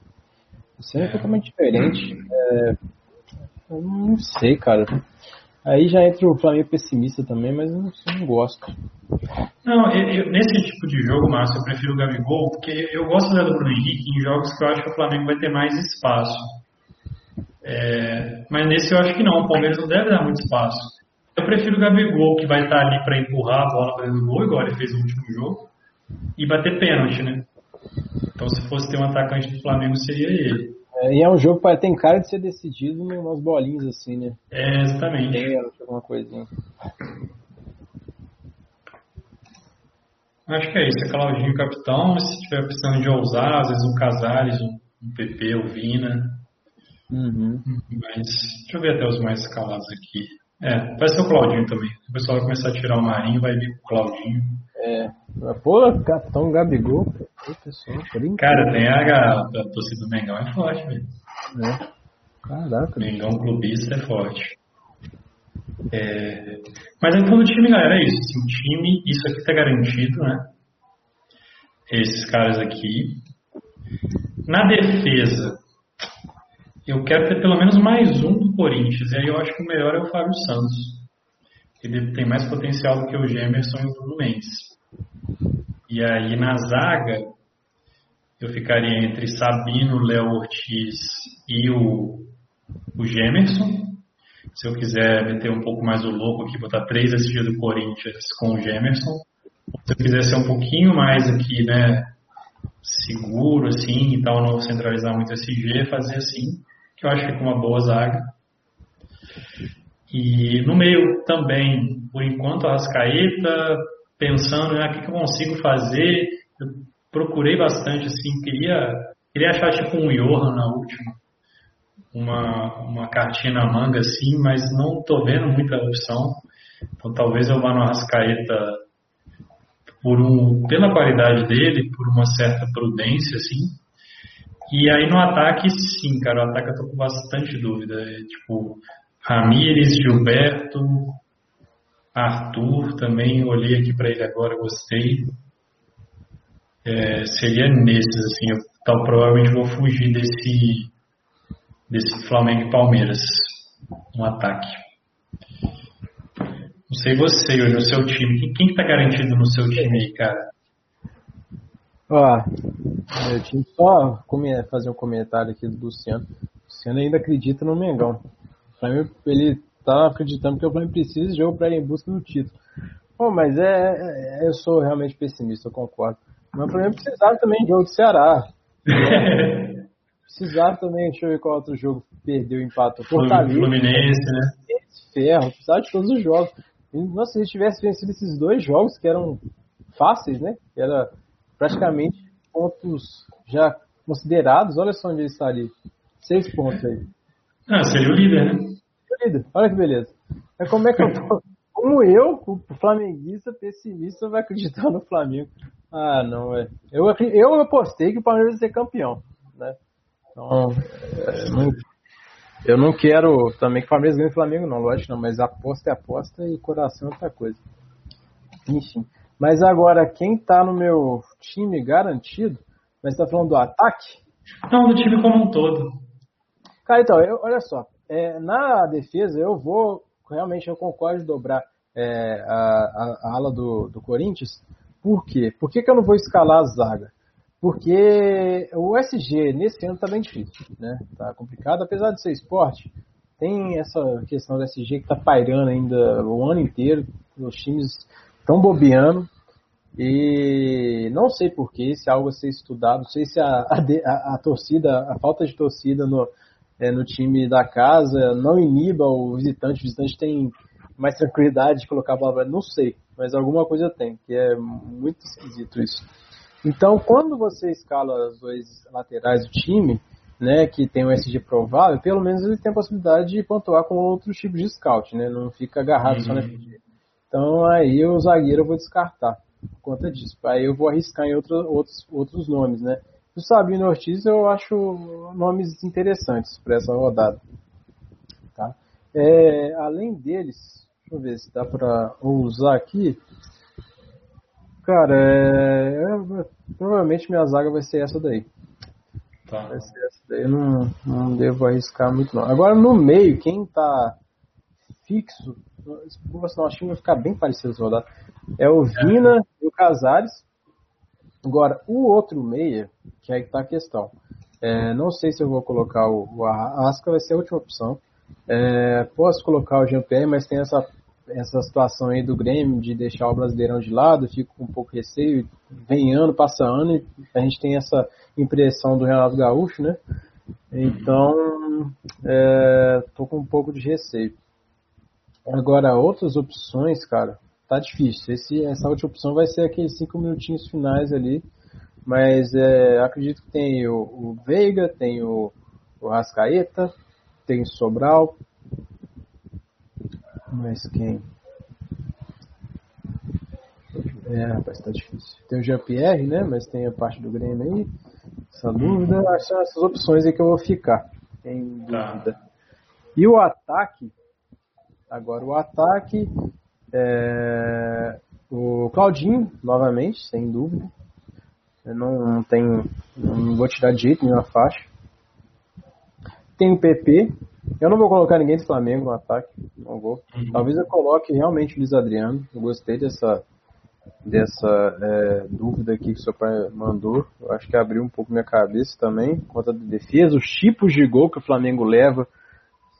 isso é totalmente diferente. É, eu não sei, cara. Aí já entra o Flamengo pessimista também, mas eu não, eu não gosto. Não, eu, eu, nesse tipo de jogo, Márcio, eu prefiro o Gabigol, porque eu gosto do Bruno Henrique em jogos que eu acho que o Flamengo vai ter mais espaço. É, mas nesse eu acho que não, o Palmeiras não deve dar muito espaço. Eu prefiro o Gabigol, que vai estar ali para empurrar a bola para dentro do gol, igual ele fez no último jogo, e bater pênalti, né? Então se fosse ter um atacante do Flamengo, seria ele. É, e é um jogo que tem cara de ser decidido umas bolinhas assim, né? É, exatamente. Tem alguma coisinha. Acho que é isso, é Claudinho capitão, se tiver precisando de ousar, às vezes um Casares, um, um PP, o Vina. Uhum. Mas deixa eu ver até os mais escalados aqui. É, vai ser o Claudinho também. O pessoal vai começar a tirar o Marinho, vai vir com o Claudinho. É. Pô, capitão Gabigol. Pessoal, Cara, tem a, a, torcida do Mengão é forte, velho. É. Caraca. Mengão clubista é forte. É... Mas falando do time, galera, é isso. Assim, o time, isso aqui tá garantido, né? Esses caras aqui. Na defesa, eu quero ter pelo menos mais um do Corinthians. E aí eu acho que o melhor é o Fábio Santos. Ele tem mais potencial do que o Gemerson e o Bruno Mendes. E aí na zaga eu ficaria entre Sabino, Léo Ortiz e o, o Gemerson. Se eu quiser meter um pouco mais o louco aqui, botar três SG do Corinthians com o Gemerson. Se eu quiser ser um pouquinho mais aqui, né, seguro assim e tal, não centralizar muito SG, fazer assim, que eu acho que fica uma boa zaga. E no meio também, por enquanto, a Rascaeta, pensando né, o que, eu consigo fazer. Eu procurei bastante, assim, queria, queria achar tipo um Johan na última, uma, uma cartinha na manga, assim, mas não tô vendo muita opção. Então talvez eu vá no Arrascaeta por um, pela qualidade dele, por uma certa prudência, assim. E aí no ataque, sim, cara, o ataque eu tô com bastante dúvida. É, tipo, Ramires, Gilberto, Arthur também, olhei aqui para ele agora, gostei. É, seria nesses, assim, eu então, provavelmente vou fugir desse, desse Flamengo e Palmeiras no ataque. Não sei você hoje, o seu time. Quem, está garantido no seu time aí, cara? Ó, meu time, só fazer um comentário aqui do Luciano. O Luciano ainda acredita no Mengão. Pra mim, ele tá acreditando que o Flamengo precisa de jogo para ir em busca do título. Bom, mas é, é, eu sou realmente pessimista, eu concordo. Mas o Flamengo precisava também de jogo do Ceará. precisava também, deixa eu ver qual outro jogo perdeu o empate. Fortaleza. Fluminense, né? Ferro, precisava de todos os jogos. E, nossa, se a gente tivesse vencido esses dois jogos que eram fáceis, né? Que era praticamente pontos já considerados, olha só onde ele estaria. Seis pontos aí. Ah, seria o líder, né? líder. Olha que beleza. Mas como é que eu tô? Como eu, o flamenguista pessimista, vai acreditar no Flamengo? Ah, não, é. Eu, eu apostei que o Palmeiras ia ser campeão, né? Então, é, não, eu não quero também que o Palmeiras ganhe o Flamengo, não, lógico não, mas aposta é aposta e coração é outra coisa. Enfim. Mas agora, quem tá no meu time garantido, mas tá falando do ataque? Não, do time como um todo. Cara, então, eu, olha só, é, na defesa, eu vou, realmente eu concordo de dobrar é, a, a, a, ala do, do Corinthians. Por quê? Por que, que eu não vou escalar a zaga? Porque o SG nesse ano está bem difícil, né? Tá complicado, apesar de ser esporte. Tem essa questão do SG que está pairando ainda o ano inteiro. Os times estão bobeando. E não sei porquê, se é algo a ser estudado, não sei se a, a, a torcida, a falta de torcida no, é, no time da casa não iniba o visitante, o visitante tem mais tranquilidade de colocar a bola, não sei, mas alguma coisa tem, que é muito esquisito isso. Então, quando você escala os dois laterais do time, né, que tem o SG provável, pelo menos ele tem a possibilidade de pontuar com outros tipos de scout, né, não fica agarrado uhum. só na FG. Então, aí o zagueiro eu vou descartar por conta disso. Aí eu vou arriscar em outro, outros, outros nomes, né. O Sabino Ortiz eu acho nomes interessantes para essa rodada. Tá? É, além deles, deixa eu ver se dá para usar aqui. Cara, é, é, provavelmente minha zaga vai ser essa daí. Tá. Vai ser essa daí, eu não, não devo arriscar muito não. Agora no meio, quem tá fixo, que vai ficar bem parecido essa rodada, é o Vina é. e o Casares. Agora, o outro meia, que é que tá a questão. É, não sei se eu vou colocar o, o Arrasca, vai ser a última opção. É, posso colocar o Jean-Pierre, mas tem essa, essa situação aí do Grêmio de deixar o Brasileirão de lado, fico com um pouco de receio. Vem ano, passa ano, e a gente tem essa impressão do Renato Gaúcho, né? Então, é, tô com um pouco de receio. Agora, outras opções, cara, tá difícil. Esse, essa última opção vai ser aqueles cinco minutinhos finais ali. Mas é, acredito que tem o, o Veiga, tem o, o Rascaeta, tem o Sobral. Mas quem? É, rapaz, tá difícil. Tem o Jean-Pierre, né? Mas tem a parte do Grêmio aí. Essa dúvida, essas opções aí que eu vou ficar. Tem tá. dúvida. Tá. E o ataque, agora o ataque, é, o Claudinho, novamente, sem dúvida. Eu não, não tenho. Não vou tirar de jeito nenhuma faixa. Tem o PP. Eu não vou colocar ninguém do Flamengo no ataque. Não vou. Uhum. Talvez eu coloque realmente o Luiz Adriano. Eu gostei dessa, dessa é, dúvida aqui que o seu pai mandou. Eu acho que abriu um pouco minha cabeça também. Conta de defesa, os tipos de gol que o Flamengo leva.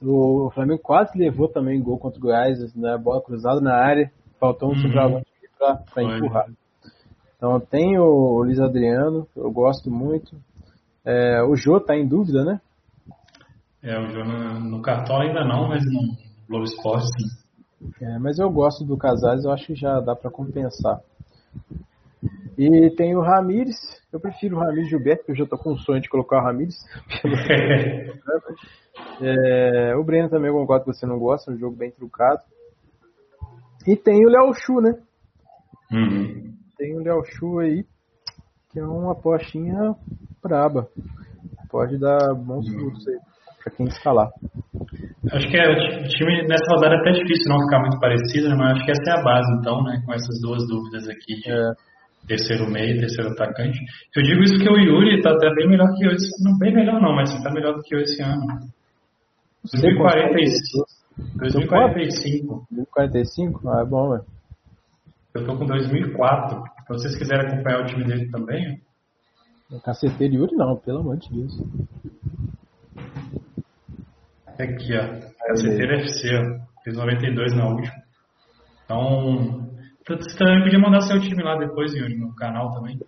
O Flamengo quase levou também gol contra o Goiás, né? Bola cruzada na área, faltou um uhum. centroavante para empurrar. Então tem o Luiz Adriano, eu gosto muito. É, o Jô tá em dúvida, né? É, o Jô no, no cartão ainda não, mas no Globo Esporte sim. É, mas eu gosto do Casares, eu acho que já dá para compensar. E tem o Ramires, eu prefiro o Ramires Gilberto, porque eu já tô com o sonho de colocar o Ramires. É, o Breno também eu concordo que você não gosta, é um jogo bem trucado. E tem o Léo Chu, né? Uhum. Tem o Léo Chu aí, que é uma apostinha braba. Pode dar bons uhum. frutos aí pra quem escalar. Acho que é, o time nessa rodada é até difícil não ficar muito parecido, né? mas acho que essa é a base então, né? Com essas duas dúvidas aqui de é. terceiro meio, terceiro atacante. Eu digo isso porque o Yuri tá até bem melhor que eu, não bem melhor não, mas tá melhor do que eu esse ano. 2045. 2045. 2045? Ah, é bom, velho. Eu tô com 2004. Se vocês quiserem acompanhar o time dele também. O caceteiro Yuri não, pelo amor de Deus. Aqui, ó. Caceteiro FC, ó. Fez 92 na última. Então, você também podia mandar seu time lá depois, Yuri, no canal também.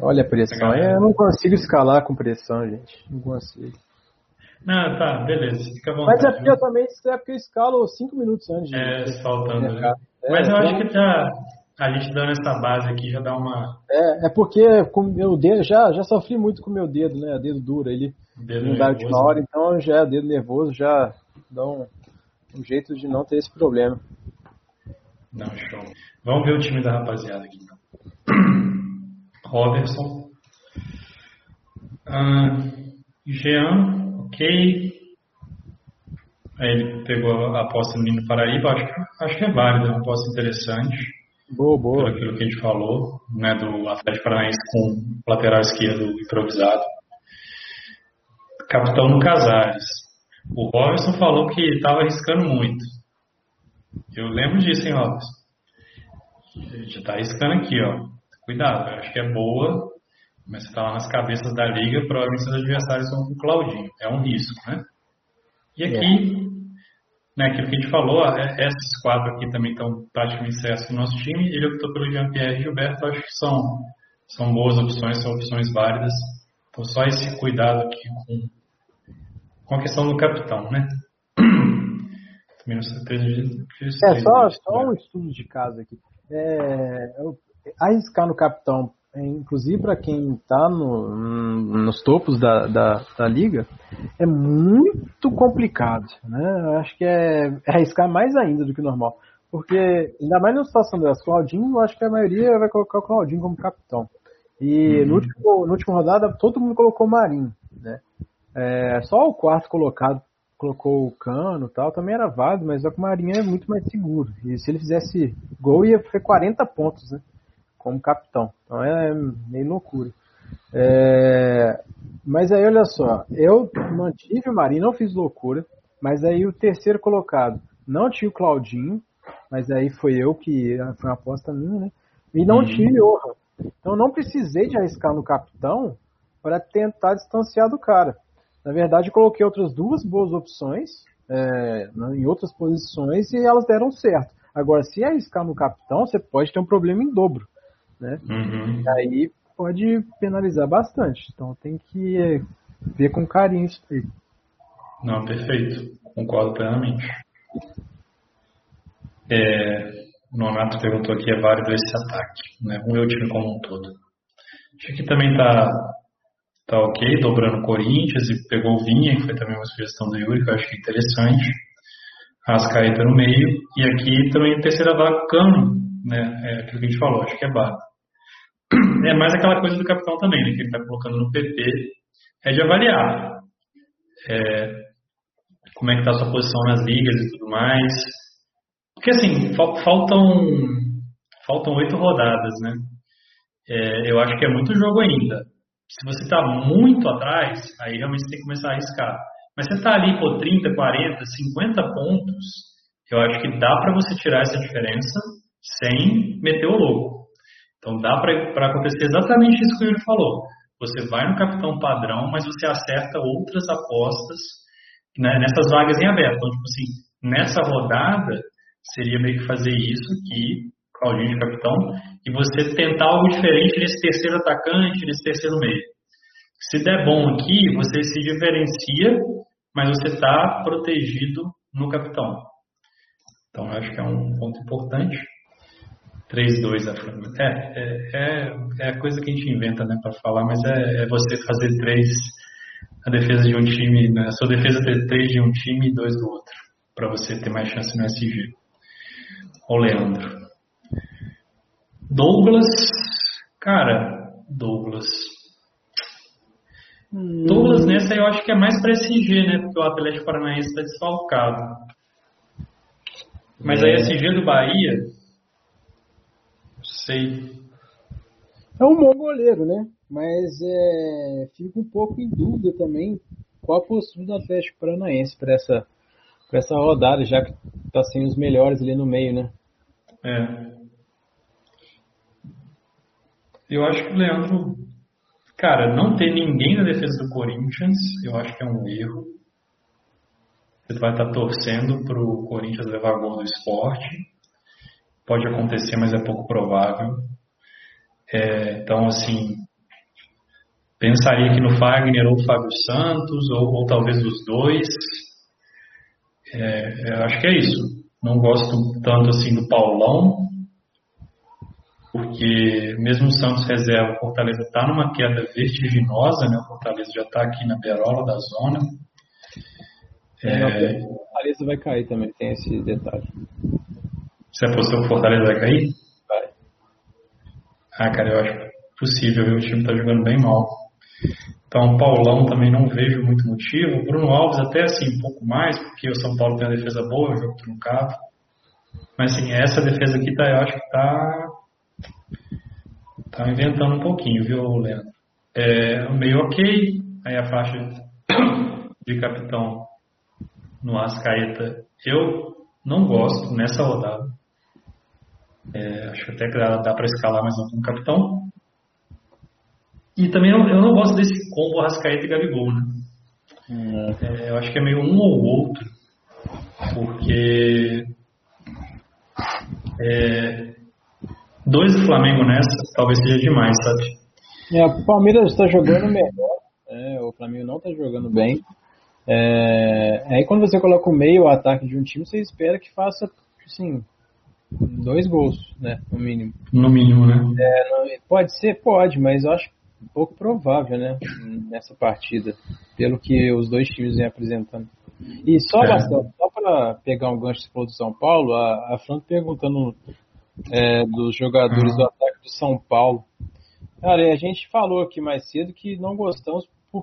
Olha a pressão. É, eu não consigo escalar com pressão, gente. Não consigo. Não, tá, beleza, fica bom. Mas é porque eu também é porque eu escalo 5 minutos antes. É, faltando. Né? É, Mas eu acho que já, a gente dando essa base aqui já dá uma. É, é porque com meu dedo, já, já sofri muito com o meu dedo, né? Dedo duro, ele dedo não dá de uma hora, então já é dedo nervoso, já dá um, um jeito de não ter esse problema. Não, show. Vamos ver o time da rapaziada aqui então. Robertson. Uh, Jean ok. Aí ele pegou a aposta no Nino Paraíba, acho, acho que é válida, uma aposta interessante. Boa, boa. Pelo aquilo que a gente falou, né, do Atlético Paranaense com lateral esquerdo improvisado. Capitão no Casares. O Robson falou que estava arriscando muito. Eu lembro disso, hein, Robson? A gente está arriscando aqui, ó. Cuidado, acho que é boa, mas você está lá nas cabeças da liga, provavelmente seus adversários são o Claudinho. É um risco, né? E aqui, né, aquilo que a gente falou, é, esses quatro aqui também estão praticamente certos no nosso time. Ele optou pelo Jean-Pierre e Gilberto, acho que são, são boas opções, são opções válidas. Então, só esse cuidado aqui com, com a questão do capitão, né? Também não certeza É, só, só um estudo de caso aqui. É, arriscar no capitão inclusive para quem está no, nos topos da, da, da, liga, é muito complicado. Né? Eu acho que é, é arriscar mais ainda do que normal. Porque, ainda mais na situação das Claudinho, eu acho que a maioria vai colocar o Claudinho como capitão. E uhum. no, último, no último rodada, todo mundo colocou o Marinho. Né? É, só o quarto colocado colocou o Cano tal, também era válido, mas o Marinho é muito mais seguro. E se ele fizesse gol, ia ser 40 pontos, né? Como capitão. Então é meio loucura. É, mas aí olha só, eu mantive o Marinho, não fiz loucura, mas aí o terceiro colocado não tinha o Claudinho, mas aí foi eu que foi uma aposta minha, né? E não uhum. tinha o Johan. Então não precisei de arriscar no capitão para tentar distanciar do cara. Na verdade, coloquei outras duas boas opções é, em outras posições e elas deram certo. Agora, se arriscar no capitão, você pode ter um problema em dobro né? Uhum. E aí pode penalizar bastante. Então tem que ver com carinho isso aí. Não, perfeito. Concordo plenamente. É, o Nonato perguntou aqui, é válido esse ataque, né? O meu time como um todo. Acho que também tá, tá ok, dobrando o Corinthians e pegou o Vinha, que foi também uma sugestão do Yuri, que eu é interessante. Rascaeta no meio. E aqui também terceira vaga, Cano, né? É aquilo que a gente falou, acho que é básico. É mais aquela coisa do capitão também, né, que ele está colocando no PP, é de avaliar é, como é que está a sua posição nas ligas e tudo mais. Porque assim, faltam faltam oito rodadas, né? É, eu acho que é muito jogo ainda. Se você está muito atrás, aí realmente você tem que começar a arriscar. Mas você está ali por 30, 40, 50 pontos, eu acho que dá para você tirar essa diferença sem meter o louco. Então dá para acontecer exatamente isso que o Yuri falou. Você vai no capitão padrão, mas você acerta outras apostas né, nessas vagas em aberto. Então, tipo assim, nessa rodada, seria meio que fazer isso aqui, Claudinho de capitão, e você tentar algo diferente nesse terceiro atacante, nesse terceiro meio. Se der bom aqui, você se diferencia, mas você está protegido no capitão. Então, acho que é um ponto importante. 3-2 a Flamengo. É, é, é, a coisa que a gente inventa né, para falar, mas é, é, você fazer três a defesa de um time, né, a sua defesa ter três de um time e dois do outro, para você ter mais chance no SG. O Leandro. Douglas, cara, Douglas. Hum. Douglas nessa eu acho que é mais para SG, né? Porque o Atlético Paranaense está desfalcado. Mas é. a SG do Bahia, Sei. É um bom goleiro, né? Mas é, fico um pouco em dúvida também qual a postura do Atlético Paranaense para essa, pra essa rodada, já que tá sem os melhores ali no meio, né? É. Eu acho que o Leandro, cara, não ter ninguém na defesa do Corinthians, eu acho que é um erro. Você vai estar tá torcendo para o Corinthians levar gol do esporte pode acontecer, mas é pouco provável. É, então, assim, pensaria que no Fagner ou Fábio Santos, ou, ou talvez os dois. É, é, acho que é isso. Não gosto tanto assim do Paulão, porque mesmo o Santos reserva, o Fortaleza está numa queda vertiginosa, né? O Fortaleza já está aqui na berola da zona. É, o Fortaleza vai cair também, tem esse detalhe. Você apostou que o Fortaleza vai cair? Vai. Ah, cara, eu acho possível, viu? O time tá jogando bem mal. Então, Paulão também não vejo muito motivo. Bruno Alves até assim, um pouco mais, porque o São Paulo tem uma defesa boa, o jogo truncado. Mas assim, essa defesa aqui tá, eu acho que tá. tá inventando um pouquinho, viu, Leandro? É meio ok. Aí a faixa de capitão no Ascaeta eu não gosto nessa rodada. É, acho até que dá, dá para escalar mais um capitão. E também eu, eu, não gosto desse combo Rascaeta e Gabigol, né? Hum. É, eu acho que é meio um ou outro. Porque é, dois do Flamengo nessa talvez seja demais, sabe? É, o Palmeiras está jogando melhor, é, o Flamengo não está jogando bem. É, aí quando você coloca o meio o ataque de um time, você espera que faça, assim, dois gols, né, no mínimo. No mínimo, né? É, pode ser, pode, mas eu acho um pouco provável, né, nessa partida, pelo que os dois times vêm apresentando. E só, é. só para pegar um gancho do São Paulo, a, a Fran perguntando é, dos jogadores uhum. do ataque do São Paulo. Cara, a gente falou aqui mais cedo que não gostamos por,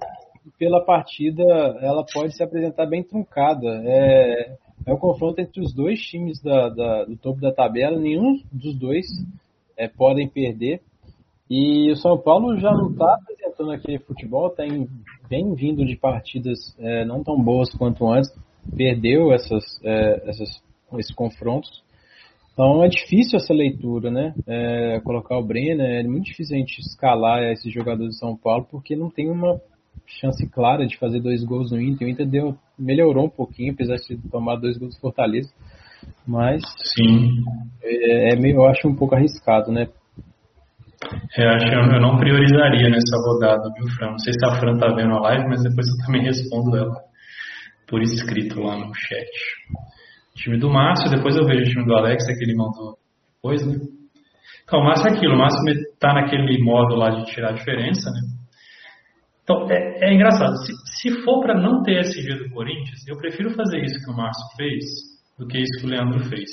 pela partida, ela pode se apresentar bem truncada. É, é um confronto entre os dois times da, da, do topo da tabela, nenhum dos dois é, podem perder. E o São Paulo já não está apresentando aquele futebol, tem bem vindo de partidas é, não tão boas quanto antes, perdeu essas, é, essas, esses confrontos. Então é difícil essa leitura, né? É, colocar o Brenner, é muito difícil a gente escalar esses jogadores de São Paulo porque não tem uma chance clara de fazer dois gols no Inter. O Inter deu, melhorou um pouquinho, apesar de tomar dois gols do Fortaleza. Mas Sim. É, é meio, eu acho um pouco arriscado, né? É, acho que eu não priorizaria nessa rodada, viu, Fran? Não sei se a Fran tá vendo a live, mas depois eu também respondo ela por escrito lá no chat. O time do Márcio, depois eu vejo o time do Alex, que ele mandou depois, né? Então, o Márcio é aquilo, o Márcio tá naquele modo lá de tirar a diferença, né? Então, é, é engraçado, se, se for para não ter SG do Corinthians, eu prefiro fazer isso que o Márcio fez do que isso que o Leandro fez.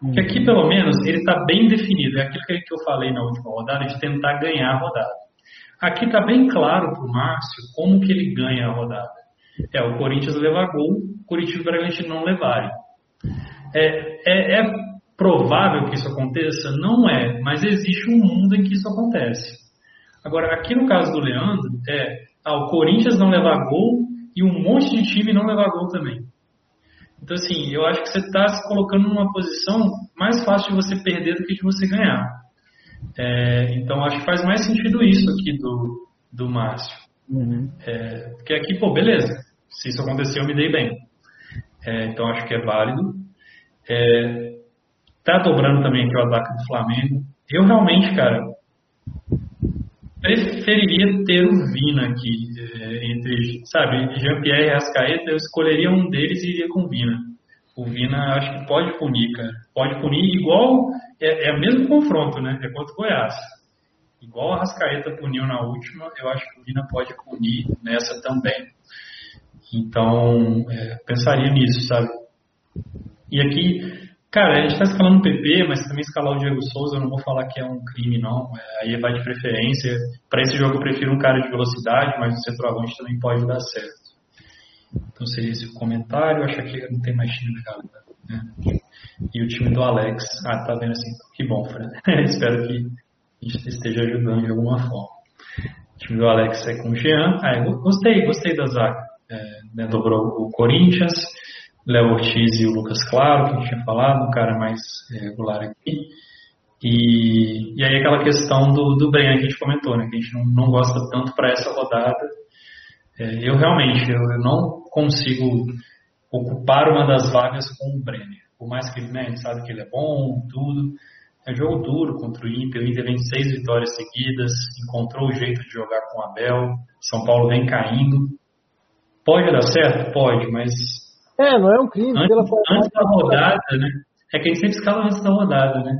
Porque aqui, pelo menos, ele está bem definido. É aquilo que eu falei na última rodada, de tentar ganhar a rodada. Aqui está bem claro para o Márcio como que ele ganha a rodada. É o Corinthians levar gol, o Corinthians e o Bragantino não levarem. É, é, é provável que isso aconteça? Não é, mas existe um mundo em que isso acontece. Agora, aqui no caso do Leandro, é ah, o Corinthians não levar gol e um monte de time não levar gol também. Então, assim, eu acho que você está se colocando numa posição mais fácil de você perder do que de você ganhar. É, então, acho que faz mais sentido isso aqui do, do Márcio. Uhum. É, porque aqui, pô, beleza. Se isso acontecer, eu me dei bem. É, então, acho que é válido. É, tá dobrando também aqui o ataque do Flamengo. Eu realmente, cara, preferiria ter o Vina aqui, é, entre, sabe, Jean-Pierre e Rascaeta, eu escolheria um deles e iria com o Vina. O Vina acho que pode punir, cara. Pode punir igual, é, é o mesmo confronto, né? É contra o Goiás. Igual a Rascaeta puniu na última, eu acho que o Vina pode punir nessa também. Então, é, pensaria nisso, sabe? E aqui, Cara, a gente está escalando o PP, mas também escalar o Diego Souza, eu não vou falar que é um crime, não. É, aí vai de preferência. Para esse jogo eu prefiro um cara de velocidade, mas o centroavante também pode dar certo. Então seria esse o comentário. Acho que não tem mais time legal. Né? E o time do Alex. Ah, tá vendo assim. Que bom, Fred. Espero que a gente esteja ajudando de alguma forma. O time do Alex é com o Jean. Ah, gostei, gostei da zaga. É, né, dobrou o Corinthians. Léo Ortiz e o Lucas Claro, que a gente tinha falado, um cara mais regular aqui. E, e aí aquela questão do, do Brenner que a gente comentou, né, que a gente não, não gosta tanto para essa rodada. É, eu realmente eu, eu, não consigo ocupar uma das vagas com o Brenner. Por mais que né, a gente sabe que ele é bom, tudo. É jogo duro contra o Inter. O Inter vem seis vitórias seguidas, encontrou o jeito de jogar com o Abel. São Paulo vem caindo. Pode dar certo? Pode, mas é, não é um crime. Antes, pela antes da rodada, né? É que a gente sempre escala antes da rodada, né?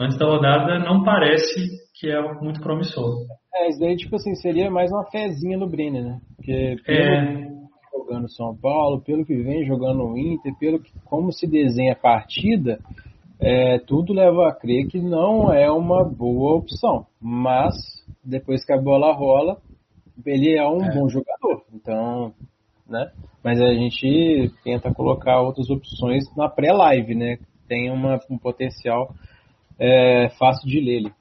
Antes da rodada não parece que é muito promissor. É, isso daí, tipo assim, seria mais uma fezinha no Brenner, né? Porque pelo é... que jogando São Paulo, pelo que vem jogando o Inter, pelo que como se desenha a partida, é, tudo leva a crer que não é uma boa opção. Mas, depois que a bola rola, ele é um é. bom jogador. Então, né? Mas a gente tenta colocar outras opções na pré-live, né? Tem uma, um potencial é, fácil de ler. -lhe.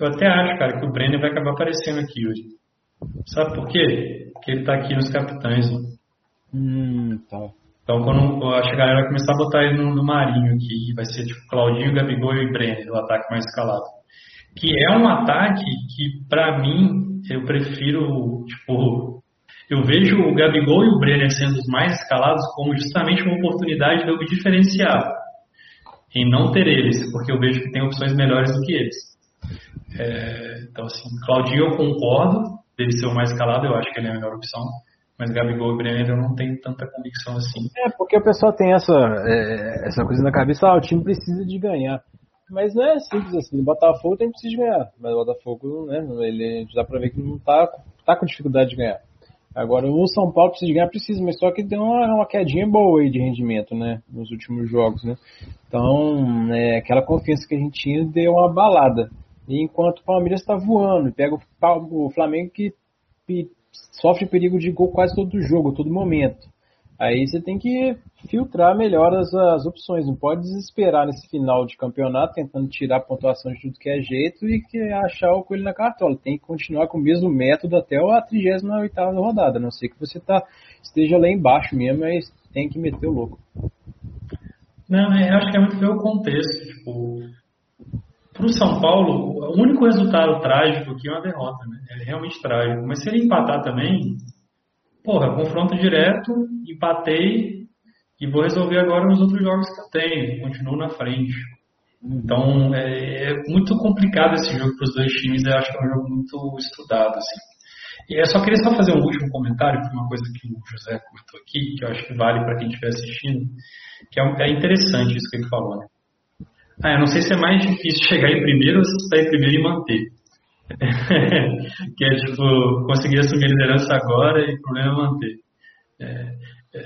Eu até acho, cara, que o Brenner vai acabar aparecendo aqui hoje. Sabe por quê? Porque ele tá aqui nos capitães. Né? Hum, tá. Então, quando eu acho que a galera vai começar a botar ele no, no Marinho aqui, vai ser tipo Claudinho, Gabigol e Brenner, o ataque mais escalado. Que é um ataque que, para mim, eu prefiro, tipo, Eu vejo o Gabigol e o Brenner sendo os mais escalados como justamente uma oportunidade de eu me diferenciar em não ter eles, porque eu vejo que tem opções melhores do que eles. É, então, assim, Claudinho eu concordo, dele ser o mais escalado, eu acho que ele é a melhor opção. Mas Gabigol e Brenner eu não tenho tanta convicção assim. É, porque o pessoal tem essa, é, essa coisa na cabeça, ah, o time precisa de ganhar. Mas não é simples assim. Botafogo tem precisa de ganhar. Mas o Botafogo, né, ele dá pra ver que não tá, tá com dificuldade de ganhar. Agora o São Paulo precisa de ganhar, precisa, mas só que deu uma, uma quedinha boa aí de rendimento, né? Nos últimos jogos, né? Então, é, aquela confiança que a gente tinha deu uma balada. E enquanto o Palmeiras está voando, pega o, o Flamengo que sofre perigo de gol quase todo jogo, todo momento. Aí você tem que filtrar melhor as, as opções. Não pode desesperar nesse final de campeonato tentando tirar pontuação de tudo que é jeito e que achar o coelho na cartola. Tem que continuar com o mesmo método até a 38 rodada. A não ser que você tá, esteja lá embaixo mesmo, mas tem que meter o louco. Não, eu acho que é muito pelo contexto. Tipo, para o São Paulo, o único resultado trágico aqui é uma derrota, né? É realmente trágico. Mas se ele empatar também, porra, confronto direto, empatei e vou resolver agora nos outros jogos que eu tenho. Continuo na frente. Então é, é muito complicado esse jogo para os dois times. Eu acho que é um jogo muito estudado, assim. E eu só queria só fazer um último comentário, uma coisa que o José curtou aqui, que eu acho que vale para quem estiver assistindo, que é, é interessante isso que ele falou, né? Ah, eu não sei se é mais difícil chegar em primeiro ou se em primeiro e manter. que é tipo, conseguir assumir a liderança agora e o problema é manter. É, é,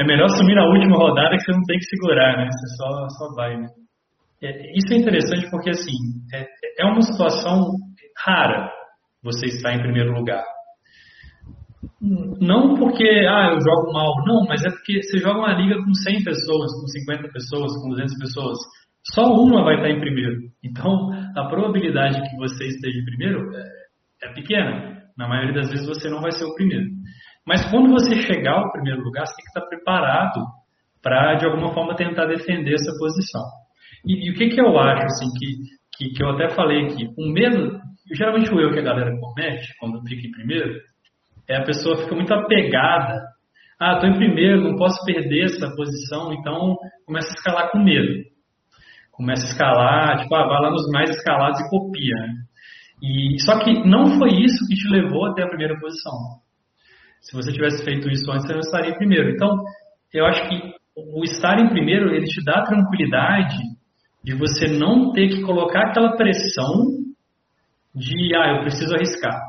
é, melhor assumir na última rodada que você não tem que segurar, né? Você só, só vai, né? É, isso é interessante porque, assim, é, é uma situação rara você estar em primeiro lugar. Não porque, ah, eu jogo mal, não, mas é porque você joga uma liga com 100 pessoas, com 50 pessoas, com 200 pessoas. Só uma vai estar em primeiro. Então, a probabilidade que você esteja em primeiro é, é pequena. Na maioria das vezes você não vai ser o primeiro. Mas quando você chegar ao primeiro lugar, você tem que estar preparado para, de alguma forma, tentar defender essa posição. E, e o que, que eu acho, assim, que, que, que eu até falei aqui? O medo, geralmente o erro que a galera comete quando fica em primeiro, é a pessoa fica muito apegada. Ah, estou em primeiro, não posso perder essa posição, então começa a escalar com medo começa a escalar, tipo, ah, vai lá nos mais escalados e copia, né? E, só que não foi isso que te levou até a primeira posição. Se você tivesse feito isso antes, você não estaria em primeiro. Então, eu acho que o estar em primeiro, ele te dá a tranquilidade de você não ter que colocar aquela pressão de, ah, eu preciso arriscar,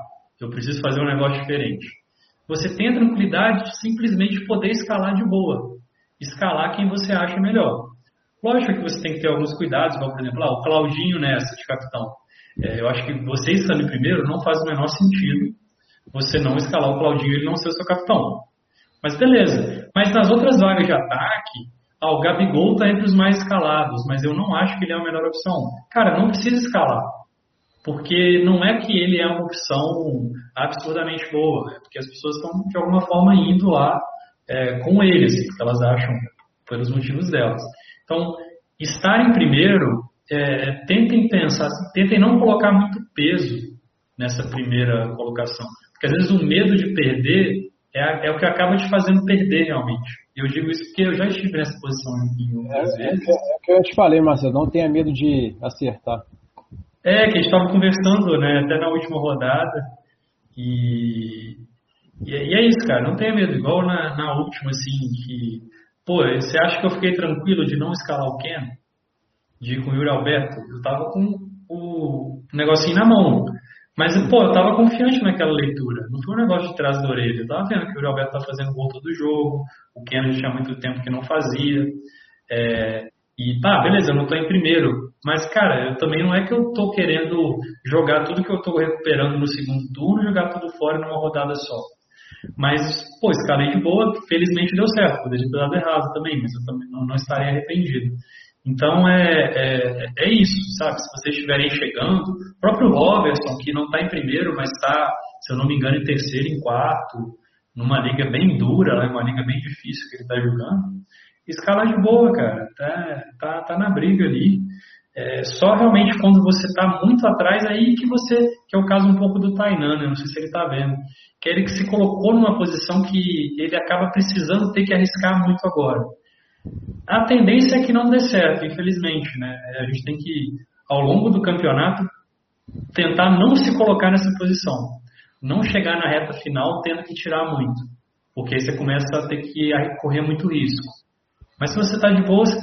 eu preciso fazer um negócio diferente. Você tem a tranquilidade de simplesmente poder escalar de boa. Escalar quem você acha melhor. Lógico que você tem que ter alguns cuidados, igual, por exemplo, ah, o Claudinho nessa de capitão. É, eu acho que você estando em primeiro não faz o menor sentido você não escalar o Claudinho e ele não ser o seu capitão. Mas beleza. Mas nas outras vagas de ataque, ah, o Gabigol está entre os mais escalados, mas eu não acho que ele é a melhor opção. Cara, não precisa escalar. Porque não é que ele é uma opção absurdamente boa, é porque as pessoas estão de alguma forma indo lá é, com eles, porque elas acham, pelos motivos delas. Então, estar em primeiro, é, tentem pensar, tentem não colocar muito peso nessa primeira colocação. Porque às vezes o medo de perder é, é o que acaba te fazendo perder realmente. Eu digo isso porque eu já estive nessa posição em outras é, vezes. É, é o que eu te falei, Marcelo, não tenha medo de acertar. É, que a gente estava conversando né, até na última rodada. E, e, é isso, cara, não tenha medo. Igual na, na última, assim, que Pô, você acha que eu fiquei tranquilo de não escalar o Ken? De ir com o Yuri Alberto? Eu tava com o negocinho na mão. Mas, pô, eu tava confiante naquela leitura. Não foi um negócio de trás da orelha. Eu tava vendo que o Yuri Alberto tá fazendo gol todo jogo. O Ken tinha muito tempo que não fazia. É, e tá, beleza, eu não tô em primeiro. Mas, cara, eu também não é que eu tô querendo jogar tudo que eu tô recuperando no segundo turno e jogar tudo fora numa rodada só. Mas, pô, escalei de boa, felizmente deu certo. Poderia ter dado errado também, mas eu também não, não estaria arrependido. Então é, é, é, isso, sabe? Se vocês estiverem chegando, o próprio Robertson, que não está em primeiro, mas está, se eu não me engano, em terceiro, em quarto, numa liga bem dura, né? uma liga bem difícil que ele está jogando, escala de boa, cara. Tá, tá, tá na briga ali. É só realmente quando você está muito atrás, aí que você, que é o caso um pouco do Tainan, né? não sei se ele está vendo, que é ele que se colocou numa posição que ele acaba precisando ter que arriscar muito agora. A tendência é que não dê certo, infelizmente, né? A gente tem que, ao longo do campeonato, tentar não se colocar nessa posição. Não chegar na reta final tendo que tirar muito. Porque aí você começa a ter que correr muito risco. Mas se você está de boa, você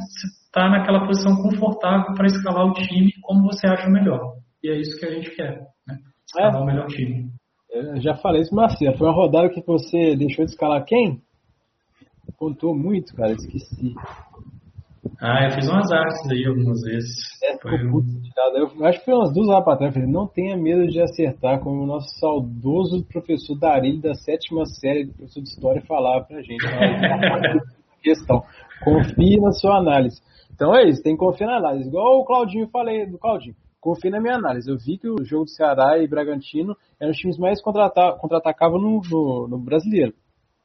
está naquela posição confortável para escalar o time como você acha melhor. E é isso que a gente quer, né? Escalar é. o melhor time. Eu já falei isso, Marcelo. Foi uma rodada que você deixou de escalar quem? Contou muito, cara, esqueci. Ah, eu fiz umas artes aí algumas vezes. É, foi um... Eu acho que foi umas duas horas para trás. Eu falei, não tenha medo de acertar, como o nosso saudoso professor Darilho da sétima série do professor de História falava pra gente. questão. Confie na sua análise. Então é isso, tem que confiar na análise. Igual o Claudinho falei do Claudinho. Confie na minha análise. Eu vi que o jogo do Ceará e Bragantino eram os times mais contra-atacavam no, no, no, brasileiro.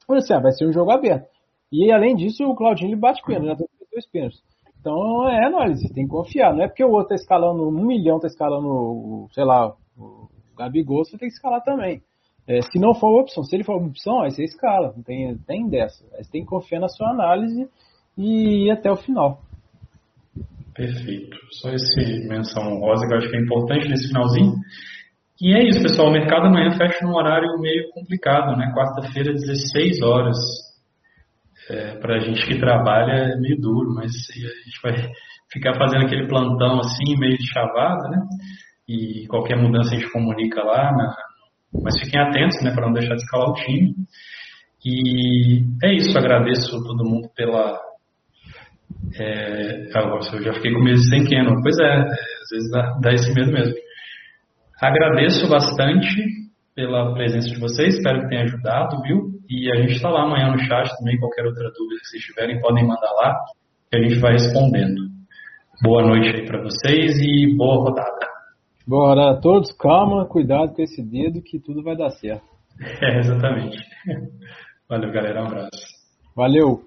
Falei assim, ah, vai ser um jogo aberto. E além disso, o Claudinho ele bate pênalti, já tem dois pênaltis. Então é análise, tem que confiar. Não é porque o outro tá escalando um milhão, tá escalando, sei lá, o Gabigol, você tem que escalar também. É, se não for opção, se ele for opção, aí você escala, não tem, tem dessa. Aí você tem que confiar na sua análise e ir até o final. Perfeito. Só esse menção rosa que eu acho que é importante nesse finalzinho. E é isso, pessoal. O mercado amanhã fecha num horário meio complicado, né? Quarta-feira, 16 horas. É, para a gente que trabalha é meio duro, mas a gente vai ficar fazendo aquele plantão assim, meio de chavada, né? E qualquer mudança a gente comunica lá, na... mas fiquem atentos, né, para não deixar de escalar o time. E é isso, agradeço todo mundo pela. É... eu já fiquei com medo de sem Canon. Pois é, às vezes dá, dá esse medo mesmo. Agradeço bastante pela presença de vocês, espero que tenha ajudado, viu? E a gente está lá amanhã no chat também, qualquer outra dúvida que vocês tiverem, podem mandar lá, que a gente vai respondendo. Boa noite aí para vocês e boa rodada. Boa rodada a todos, calma, cuidado com esse dedo que tudo vai dar certo. É, exatamente. Valeu, galera, um abraço. Valeu.